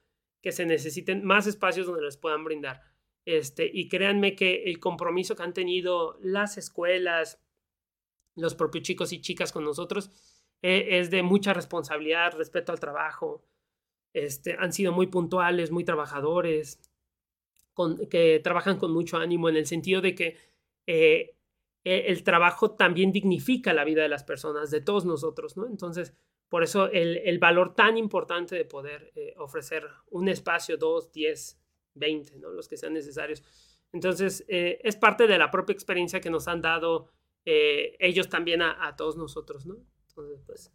que se necesiten más espacios donde les puedan brindar. Este, y créanme que el compromiso que han tenido las escuelas, los propios chicos y chicas con nosotros, eh, es de mucha responsabilidad, respeto al trabajo. Este, han sido muy puntuales, muy trabajadores, con, que trabajan con mucho ánimo en el sentido de que eh, e, el trabajo también dignifica la vida de las personas, de todos nosotros, ¿no? Entonces, por eso el, el valor tan importante de poder eh, ofrecer un espacio, dos, diez, 20, ¿no? Los que sean necesarios. Entonces, eh, es parte de la propia experiencia que nos han dado eh, ellos también a, todos nosotros, ¿no? Entonces, pues...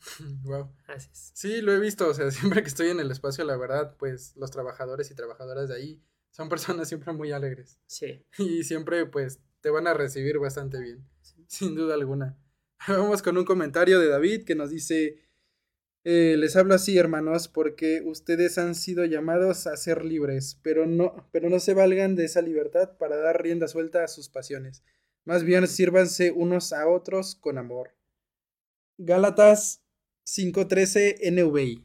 Wow. Gracias. Sí, lo he visto, o sea, siempre que estoy en el espacio, la verdad, pues los trabajadores y trabajadoras de ahí son personas siempre muy alegres. Sí. Y siempre, pues, te van a recibir bastante bien, sin duda alguna. Vamos con un comentario de David que nos dice, eh, les hablo así, hermanos, porque ustedes han sido llamados a ser libres, pero no, pero no se valgan de esa libertad para dar rienda suelta a sus pasiones. Más bien sírvanse unos a otros con amor. Gálatas 5.13 NVI.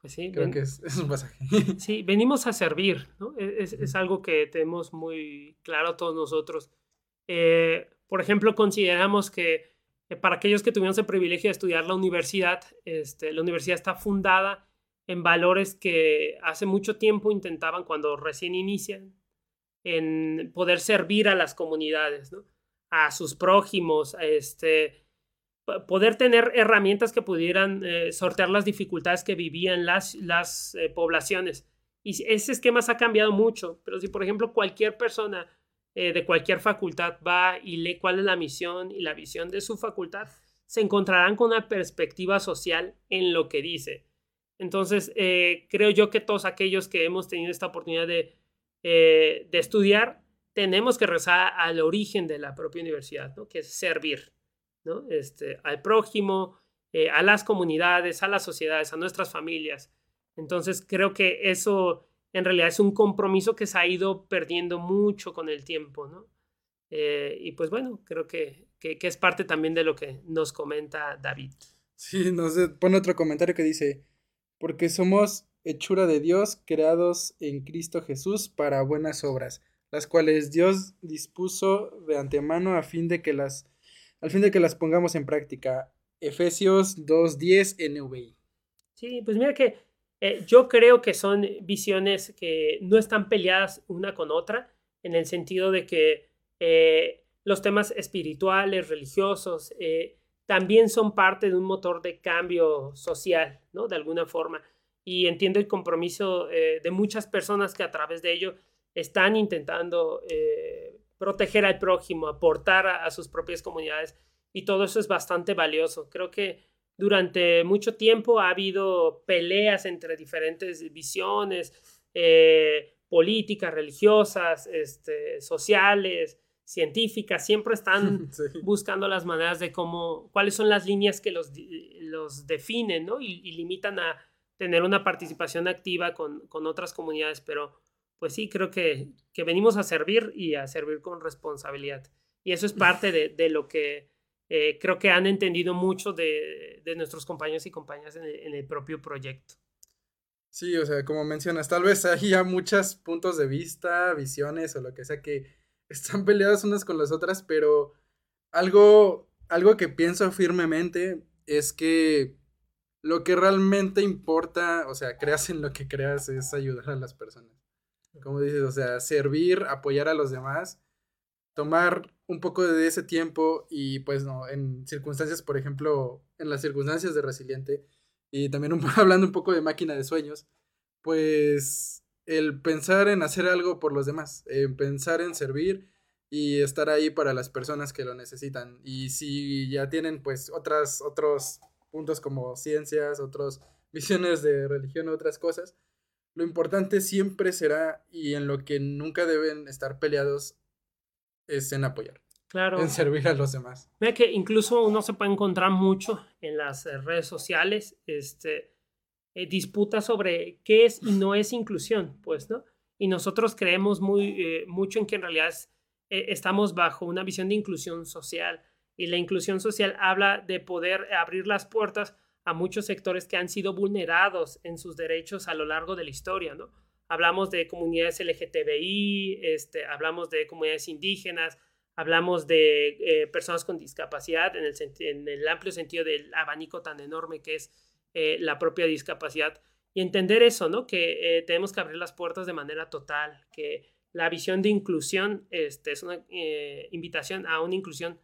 Pues sí, creo que es, un pasaje. Sí, venimos a servir, ¿no? E, es, algo que tenemos muy claro todos nosotros. Eh, por ejemplo, consideramos que eh, para aquellos que tuvimos el privilegio de estudiar la universidad, este, la universidad está fundada en valores que hace mucho tiempo intentaban, cuando recién inician, en poder servir a las comunidades, a sus prójimos, este, poder tener herramientas que pudieran eh, sortear las dificultades que vivían las, las eh, poblaciones. Y ese esquema se ha cambiado mucho, pero si por ejemplo cualquier persona eh, de cualquier facultad va y lee cuál es la misión y la visión de su facultad, se encontrarán con una perspectiva social en lo que dice. Entonces, creo yo que todos aquellos que hemos tenido esta oportunidad de, eh, de estudiar, tenemos que rezar al origen de la propia universidad, ¿no? que es servir ¿no? este, al prójimo, eh, a las comunidades, a las sociedades, a nuestras familias. Entonces, creo que eso en realidad es un compromiso que se ha ido perdiendo mucho con el tiempo. ¿no? y pues bueno, creo que, que, que es parte también de lo que nos comenta David. Sí, nos pone otro comentario que dice, porque somos hechura de Dios, creados en Cristo Jesús para buenas obras, las cuales Dios dispuso de antemano a fin de que las, al fin de que las pongamos en práctica. Efesios 2.10 NVI. Sí, pues mira que eh, yo creo que son visiones que no están peleadas una con otra, en el sentido de que eh, los temas espirituales, religiosos, eh, también son parte de un motor de cambio social, ¿no? De alguna forma. Y entiendo el compromiso eh, de muchas personas que a través de ello están intentando eh, proteger al prójimo, aportar a, sus propias comunidades. Y todo eso es bastante valioso. Creo que durante mucho tiempo ha habido peleas entre diferentes visiones eh, políticas, religiosas, este, sociales, científicas, siempre están buscando las maneras de cómo, cuáles son las líneas que los, los definen, ¿no? Y, limitan a tener una participación activa con, con, otras comunidades, pero pues sí, creo que, que, venimos a servir y a servir con responsabilidad. Y eso es parte de, de lo que eh, creo que han entendido mucho de, de nuestros compañeros y compañeras en el, propio proyecto. Sí, o sea, como mencionas, tal vez hay ya muchos puntos de vista, visiones o lo que sea que están peleadas unas con las otras, pero algo, algo que pienso firmemente es que lo que realmente importa, o sea, creas en lo que creas, es ayudar a las personas. Como dices, o sea, servir, apoyar a los demás, tomar un poco de ese tiempo y pues no, en circunstancias, por ejemplo, en las circunstancias de resiliente y también hablando un poco de máquina de sueños, pues el pensar en hacer algo por los demás, en pensar en servir y estar ahí para las personas que lo necesitan. Y si ya tienen pues otras, otros puntos como ciencias, otras visiones de religión, otras cosas, lo importante siempre será y en lo que nunca deben estar peleados es en apoyar. Claro. En servir a los demás. Mira que incluso uno se puede encontrar mucho en las redes sociales, este, eh, disputa sobre qué es y no es inclusión, pues, ¿no? Y nosotros creemos muy, eh, mucho en que en realidad eh, estamos bajo una visión de inclusión social y la inclusión social habla de poder abrir las puertas a muchos sectores que han sido vulnerados en sus derechos a lo largo de la historia, ¿no? Hablamos de comunidades LGTBI, este, hablamos de comunidades indígenas, hablamos de personas con discapacidad en el, en el amplio sentido del abanico tan enorme que es eh, la propia discapacidad y entender eso, ¿no? Que eh, tenemos que abrir las puertas de manera total, que la visión de inclusión este, es una eh, invitación a una inclusión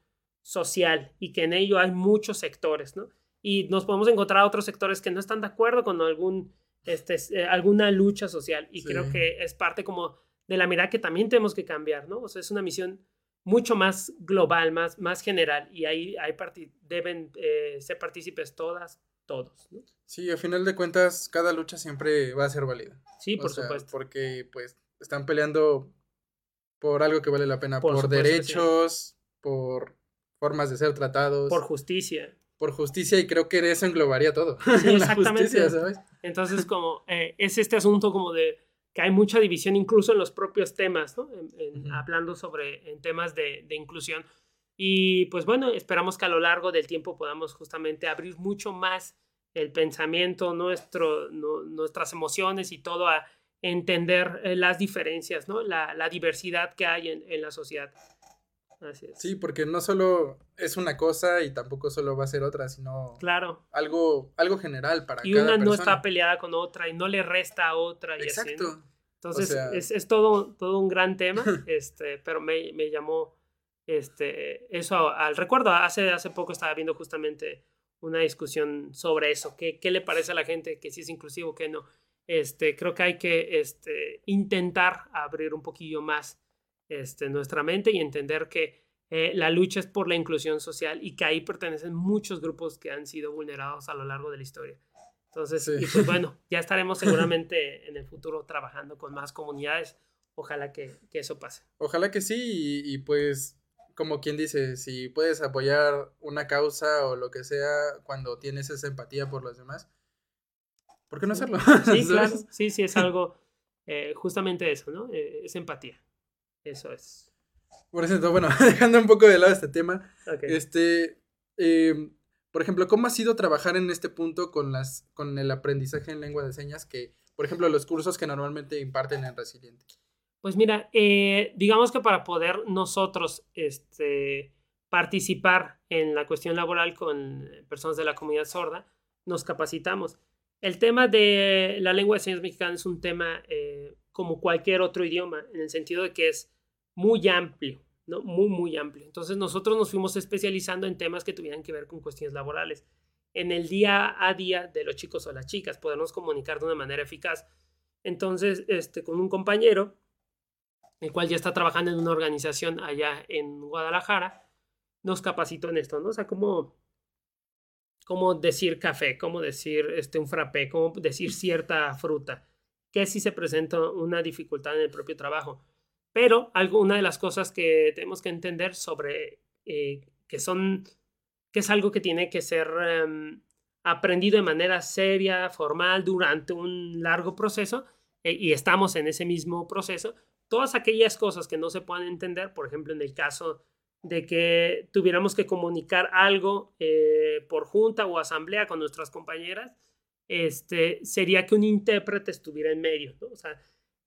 social y que en ello hay muchos sectores, ¿no? Y nos podemos encontrar otros sectores que no están de acuerdo con algún, este, alguna lucha social y creo que es parte como de la mirada que también tenemos que cambiar, ¿no? O sea, es una misión mucho más global, más, más general y ahí hay deben ser partícipes todas, todos. ¿no? Sí, a final de cuentas, cada lucha siempre va a ser válida. Sí, por supuesto. Porque pues están peleando por algo que vale la pena, por, derechos, por formas de ser tratados. Por justicia. Por justicia y creo que eso englobaría todo. Sí, exactamente. ¿sabes? Entonces, como eh, es este asunto como de que hay mucha división incluso en los propios temas, ¿no? Hablando sobre en temas de, de inclusión. Y pues bueno, esperamos que a lo largo del tiempo podamos justamente abrir mucho más el pensamiento, nuestro, nuestras emociones y todo a entender eh, las diferencias, ¿no? La, la diversidad que hay en, en, la sociedad. Así es. Sí, porque no solo es una cosa y tampoco solo va a ser otra, sino claro. algo, algo general para y una no está peleada con otra y no le resta a otra. Y Exacto. Entonces, es, es, todo, todo un gran tema, este, pero me, me llamó este, eso al recuerdo. Hace, hace poco estaba viendo justamente una discusión sobre eso. ¿Qué, ¿Qué, le parece a la gente que si es inclusivo, que no? Este, creo que hay que este, intentar abrir un poquillo más este, nuestra mente y entender que eh, la lucha es por la inclusión social y que ahí pertenecen muchos grupos que han sido vulnerados a lo largo de la historia. Entonces, y pues bueno, ya estaremos seguramente en el futuro trabajando con más comunidades. Ojalá que, que eso pase. Ojalá que sí, y, pues, como quien dice, si puedes apoyar una causa o lo que sea cuando tienes esa empatía por los demás, ¿por qué no hacerlo? Sí, claro, sí, sí, es algo, eh, justamente eso, ¿no? Eh, es empatía. Eso es. Por eso, bueno, dejando un poco de lado este tema, este, eh, por ejemplo, ¿cómo ha sido trabajar en este punto con, las, con el aprendizaje en lengua de señas que, por ejemplo, los cursos que normalmente imparten en Resiliente? Pues mira, eh, digamos que para poder nosotros este, participar en la cuestión laboral con personas de la comunidad sorda, nos capacitamos. El tema de la lengua de señas mexicana es un tema eh, como cualquier otro idioma, en el sentido de que es muy amplio. ¿no? Muy, muy amplio. Entonces nosotros nos fuimos especializando en temas que tuvieran que ver con cuestiones laborales. En el día a día de los chicos o las chicas, podernos comunicar de una manera eficaz. Entonces, este, con un compañero, el cual ya está trabajando en una organización allá en Guadalajara, nos capacitó en esto, ¿no? O sea, cómo, cómo decir café, cómo decir este, un frappé, cómo decir cierta fruta, que si se presenta una dificultad en el propio trabajo. Pero algo, una de las cosas que tenemos que entender sobre eh, que son, que es algo que tiene que ser em, aprendido de manera seria, formal, durante un largo proceso, eh, y estamos en ese mismo proceso, todas aquellas cosas que no se puedan entender, por ejemplo, en el caso de que tuviéramos que comunicar algo eh, por junta o asamblea con nuestras compañeras, este, sería que un intérprete estuviera en medio, ¿no? O sea,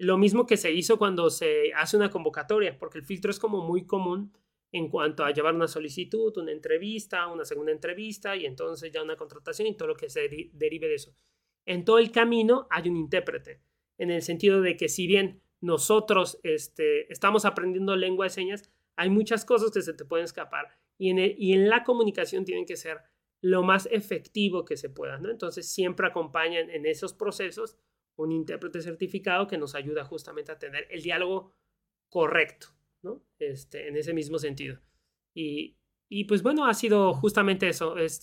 lo mismo que se hizo cuando se hace una convocatoria, porque el filtro es como muy común en cuanto a llevar una solicitud, una entrevista, una segunda entrevista y entonces ya una contratación y todo lo que se derive de eso. En todo el camino hay un intérprete, en el sentido de que si bien nosotros este, estamos aprendiendo lengua de señas, hay muchas cosas que se te pueden escapar y en, y en la comunicación tienen que ser lo más efectivo que se pueda, ¿no? Entonces siempre acompañan en esos procesos un intérprete certificado que nos ayuda justamente a tener el diálogo correcto, ¿no? Este, en ese mismo sentido. Y, y pues bueno, ha sido justamente eso, es,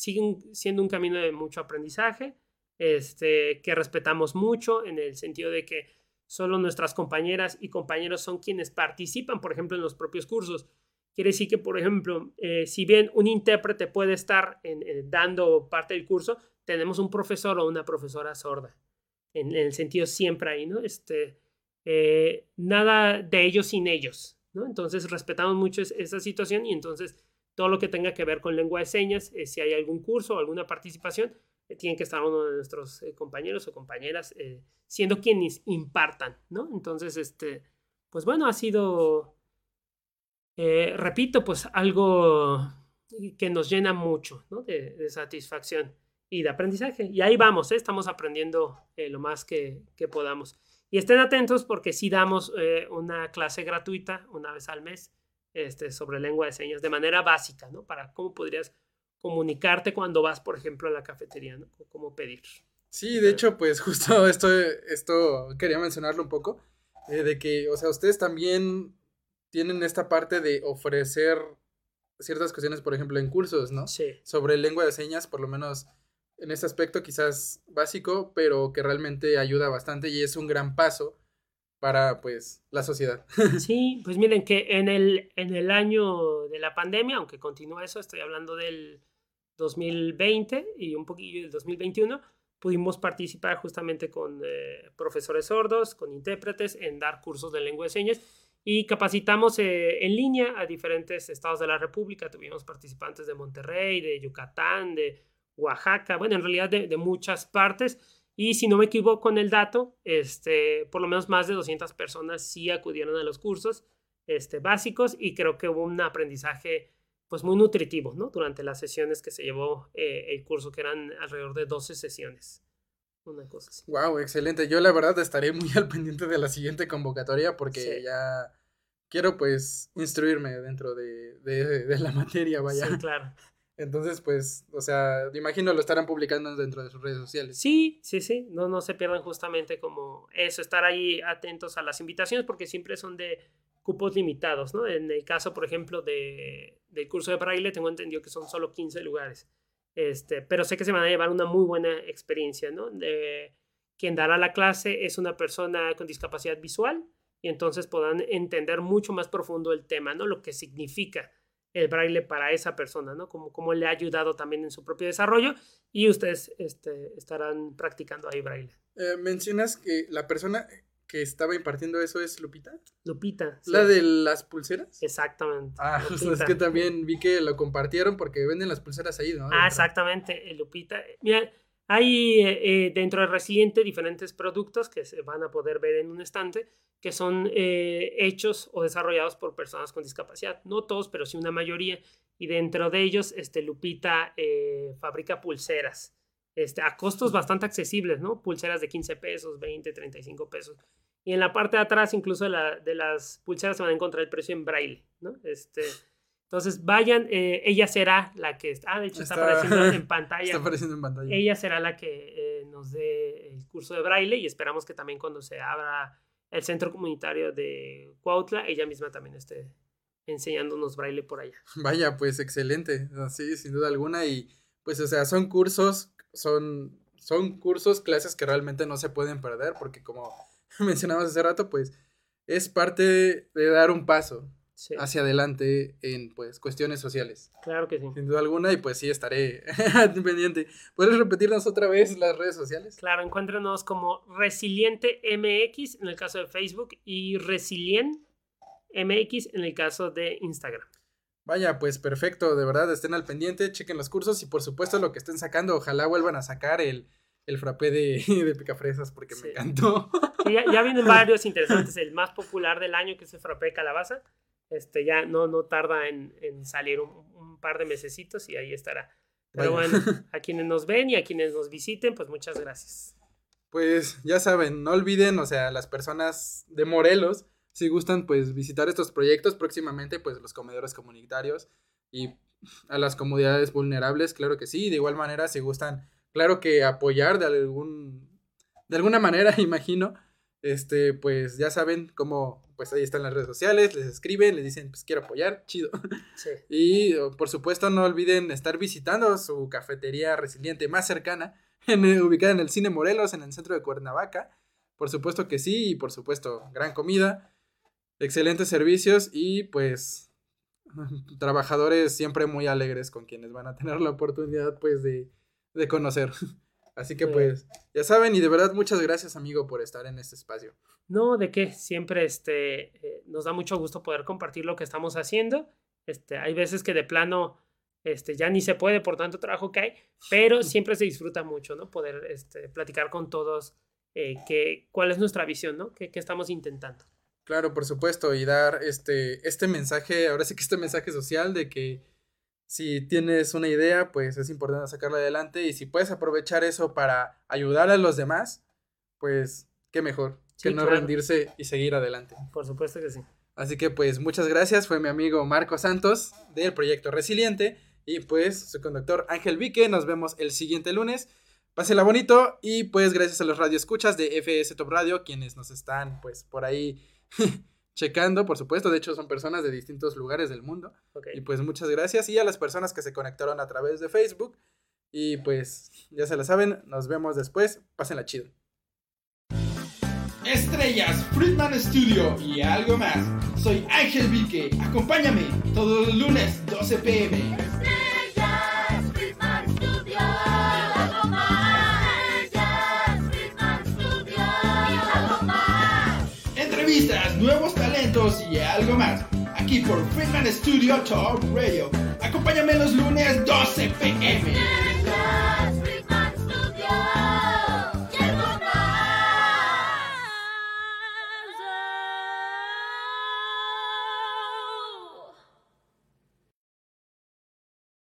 siendo un camino de mucho aprendizaje, este, que respetamos mucho en el sentido de que solo nuestras compañeras y compañeros son quienes participan, por ejemplo, en los propios cursos. Quiere decir que, por ejemplo, eh, si bien un intérprete puede estar dando parte del curso, tenemos un profesor o una profesora sorda en, el sentido siempre ahí, ¿no? Este, eh, nada de ellos sin ellos, ¿no? Entonces respetamos mucho esa situación y entonces todo lo que tenga que ver con lengua de señas, eh, si hay algún curso o alguna participación, eh, tiene que estar uno de nuestros compañeros o compañeras siendo quienes impartan, ¿no? Entonces, este, pues bueno, ha sido, repito, pues algo que nos llena mucho, ¿no? de satisfacción y de aprendizaje. Y ahí vamos, ¿eh? estamos aprendiendo eh, lo más que, que, podamos. Y estén atentos porque sí damos eh, una clase gratuita una vez al mes este, sobre lengua de señas de manera básica, ¿no? Para cómo podrías comunicarte cuando vas, por ejemplo, a la cafetería, ¿no? cómo pedir. Sí, de hecho, pues justo esto, esto quería mencionarlo un poco, de que, o sea, ustedes también tienen esta parte de ofrecer ciertas cuestiones, por ejemplo, en cursos, ¿no? Sí. Sobre lengua de señas, por lo menos en ese aspecto quizás básico, pero que realmente ayuda bastante y es un gran paso para pues la sociedad. Sí, pues miren que en el, en el año de la pandemia, aunque continúa eso, estoy hablando del 2020 y un poquillo del 2021, pudimos participar justamente con eh, profesores sordos, con intérpretes en dar cursos de lengua de señas y capacitamos eh, en línea a diferentes estados de la República. Tuvimos participantes de Monterrey, de Yucatán, de Oaxaca, bueno, en realidad de, muchas partes. Y si no me equivoco con el dato, este, por lo menos más de 200 personas sí acudieron a los cursos este, básicos y creo que hubo un aprendizaje pues muy nutritivo, ¿no? Durante las sesiones que se llevó eh, el curso, que eran alrededor de 12 sesiones. Una cosa así. Wow, excelente. Yo la verdad estaré muy al pendiente de la siguiente convocatoria porque ya quiero pues instruirme dentro de, de, de, la materia, vaya. Sí, claro. Entonces, pues, o sea, imagino lo estarán publicando dentro de sus redes sociales. Sí, sí, sí. No, no se pierdan justamente como eso, estar ahí atentos a las invitaciones porque siempre son de cupos limitados, ¿no? En el caso, por ejemplo, de, del curso de braille, tengo entendido que son solo 15 lugares. Este, pero sé que se van a llevar una muy buena experiencia, ¿no? De, quien dará la clase es una persona con discapacidad visual y entonces podrán entender mucho más profundo el tema, ¿no? Lo que significa el braille para esa persona, ¿no? Como, como le ha ayudado también en su propio desarrollo y ustedes este, estarán practicando ahí braille. Eh, mencionas que la persona que estaba impartiendo eso es Lupita. Lupita. ¿La de las pulseras? Exactamente. Ah, es que también vi que lo compartieron porque venden las pulseras ahí, ¿no? Ah, exactamente, Lupita. Mira, hay eh, eh, dentro de Resiliente diferentes productos que se van a poder ver en un estante que son eh, hechos o desarrollados por personas con discapacidad. No todos, pero sí una mayoría. Y dentro de ellos, este, Lupita fabrica pulseras este, a costos bastante accesibles, ¿no? Pulseras de 15 pesos, 20, 35 pesos. Y en la parte de atrás, incluso de, la, de las pulseras, se van a encontrar el precio en braille, ¿no? Este, entonces, vayan, eh, ella será la que... Ah, de hecho, está, apareciendo en pantalla. Está apareciendo en pantalla. Ella será la que eh, nos dé el curso de braille y esperamos que también cuando se abra el centro comunitario de Cuautla, ella misma también esté enseñándonos braille por allá. Vaya, pues excelente, sí, sin duda alguna. Y pues, o sea, son cursos, son, son cursos, clases que realmente no se pueden perder porque como mencionamos hace rato, pues es parte de dar un paso, hacia adelante en pues cuestiones sociales. Claro que sí. Sin duda alguna y pues sí estaré pendiente. ¿Puedes repetirnos otra vez las redes sociales? Claro, encuéntranos como Resiliente MX en el caso de Facebook y Resilient MX en el caso de Instagram. Vaya, pues perfecto, de verdad estén al pendiente, chequen los cursos y por supuesto lo que estén sacando, ojalá vuelvan a sacar el, el frappé de, de picafresas porque me encantó. ya, ya, vienen varios interesantes, el más popular del año que es el frappé de calabaza, este, ya no, no tarda en, salir un, par de mesecitos y ahí estará. Pero bueno, a quienes nos ven y a quienes nos visiten, pues muchas gracias. Pues ya saben, no olviden, o sea, las personas de Morelos, si gustan, pues visitar estos proyectos próximamente, pues los comedores comunitarios y a las comunidades vulnerables, claro que sí. De igual manera, si gustan, claro que apoyar de algún, de alguna manera, imagino, este, pues ya saben cómo, pues ahí están las redes sociales, les escriben, les dicen, pues quiero apoyar, chido. Y por supuesto no olviden estar visitando su cafetería resiliente más cercana, en, ubicada en el Cine Morelos, en el centro de Cuernavaca. Por supuesto que sí, y por supuesto, gran comida, excelentes servicios y pues trabajadores siempre muy alegres con quienes van a tener la oportunidad pues de, de conocer. Así que pues, ya saben, y de verdad muchas gracias amigo por estar en este espacio. No, de qué, siempre este, eh, nos da mucho gusto poder compartir lo que estamos haciendo. Este, hay veces que de plano este, ya ni se puede por tanto trabajo que hay, pero siempre se disfruta mucho, ¿no? Poder este, platicar con todos eh, que, cuál es nuestra visión, ¿no? ¿Qué, ¿Qué, estamos intentando? Claro, por supuesto, y dar este, este mensaje, ahora sí que este mensaje social de que si tienes una idea, pues es importante sacarla adelante y si puedes aprovechar eso para ayudar a los demás, pues qué mejor que no rendirse y seguir adelante. Por supuesto que sí. Así que pues muchas gracias, fue mi amigo Marco Santos del proyecto Resiliente y pues su conductor Ángel Vique, nos vemos el siguiente lunes. Pásela bonito y pues gracias a los radioescuchas de FS Top Radio quienes nos están pues por ahí checando, por supuesto. De hecho, son personas de distintos lugares del mundo. Y pues muchas gracias. Y a las personas que se conectaron a través de Facebook. Y pues ya se la saben, nos vemos después. Pásenla chido. Estrellas, Friedman Studio y algo más. Soy Ángel Vique. Acompáñame todos los lunes, 12 pm. Nuevos talentos y algo más. Aquí por Freeman Studio Talk Radio. Acompáñame los lunes 12 pm.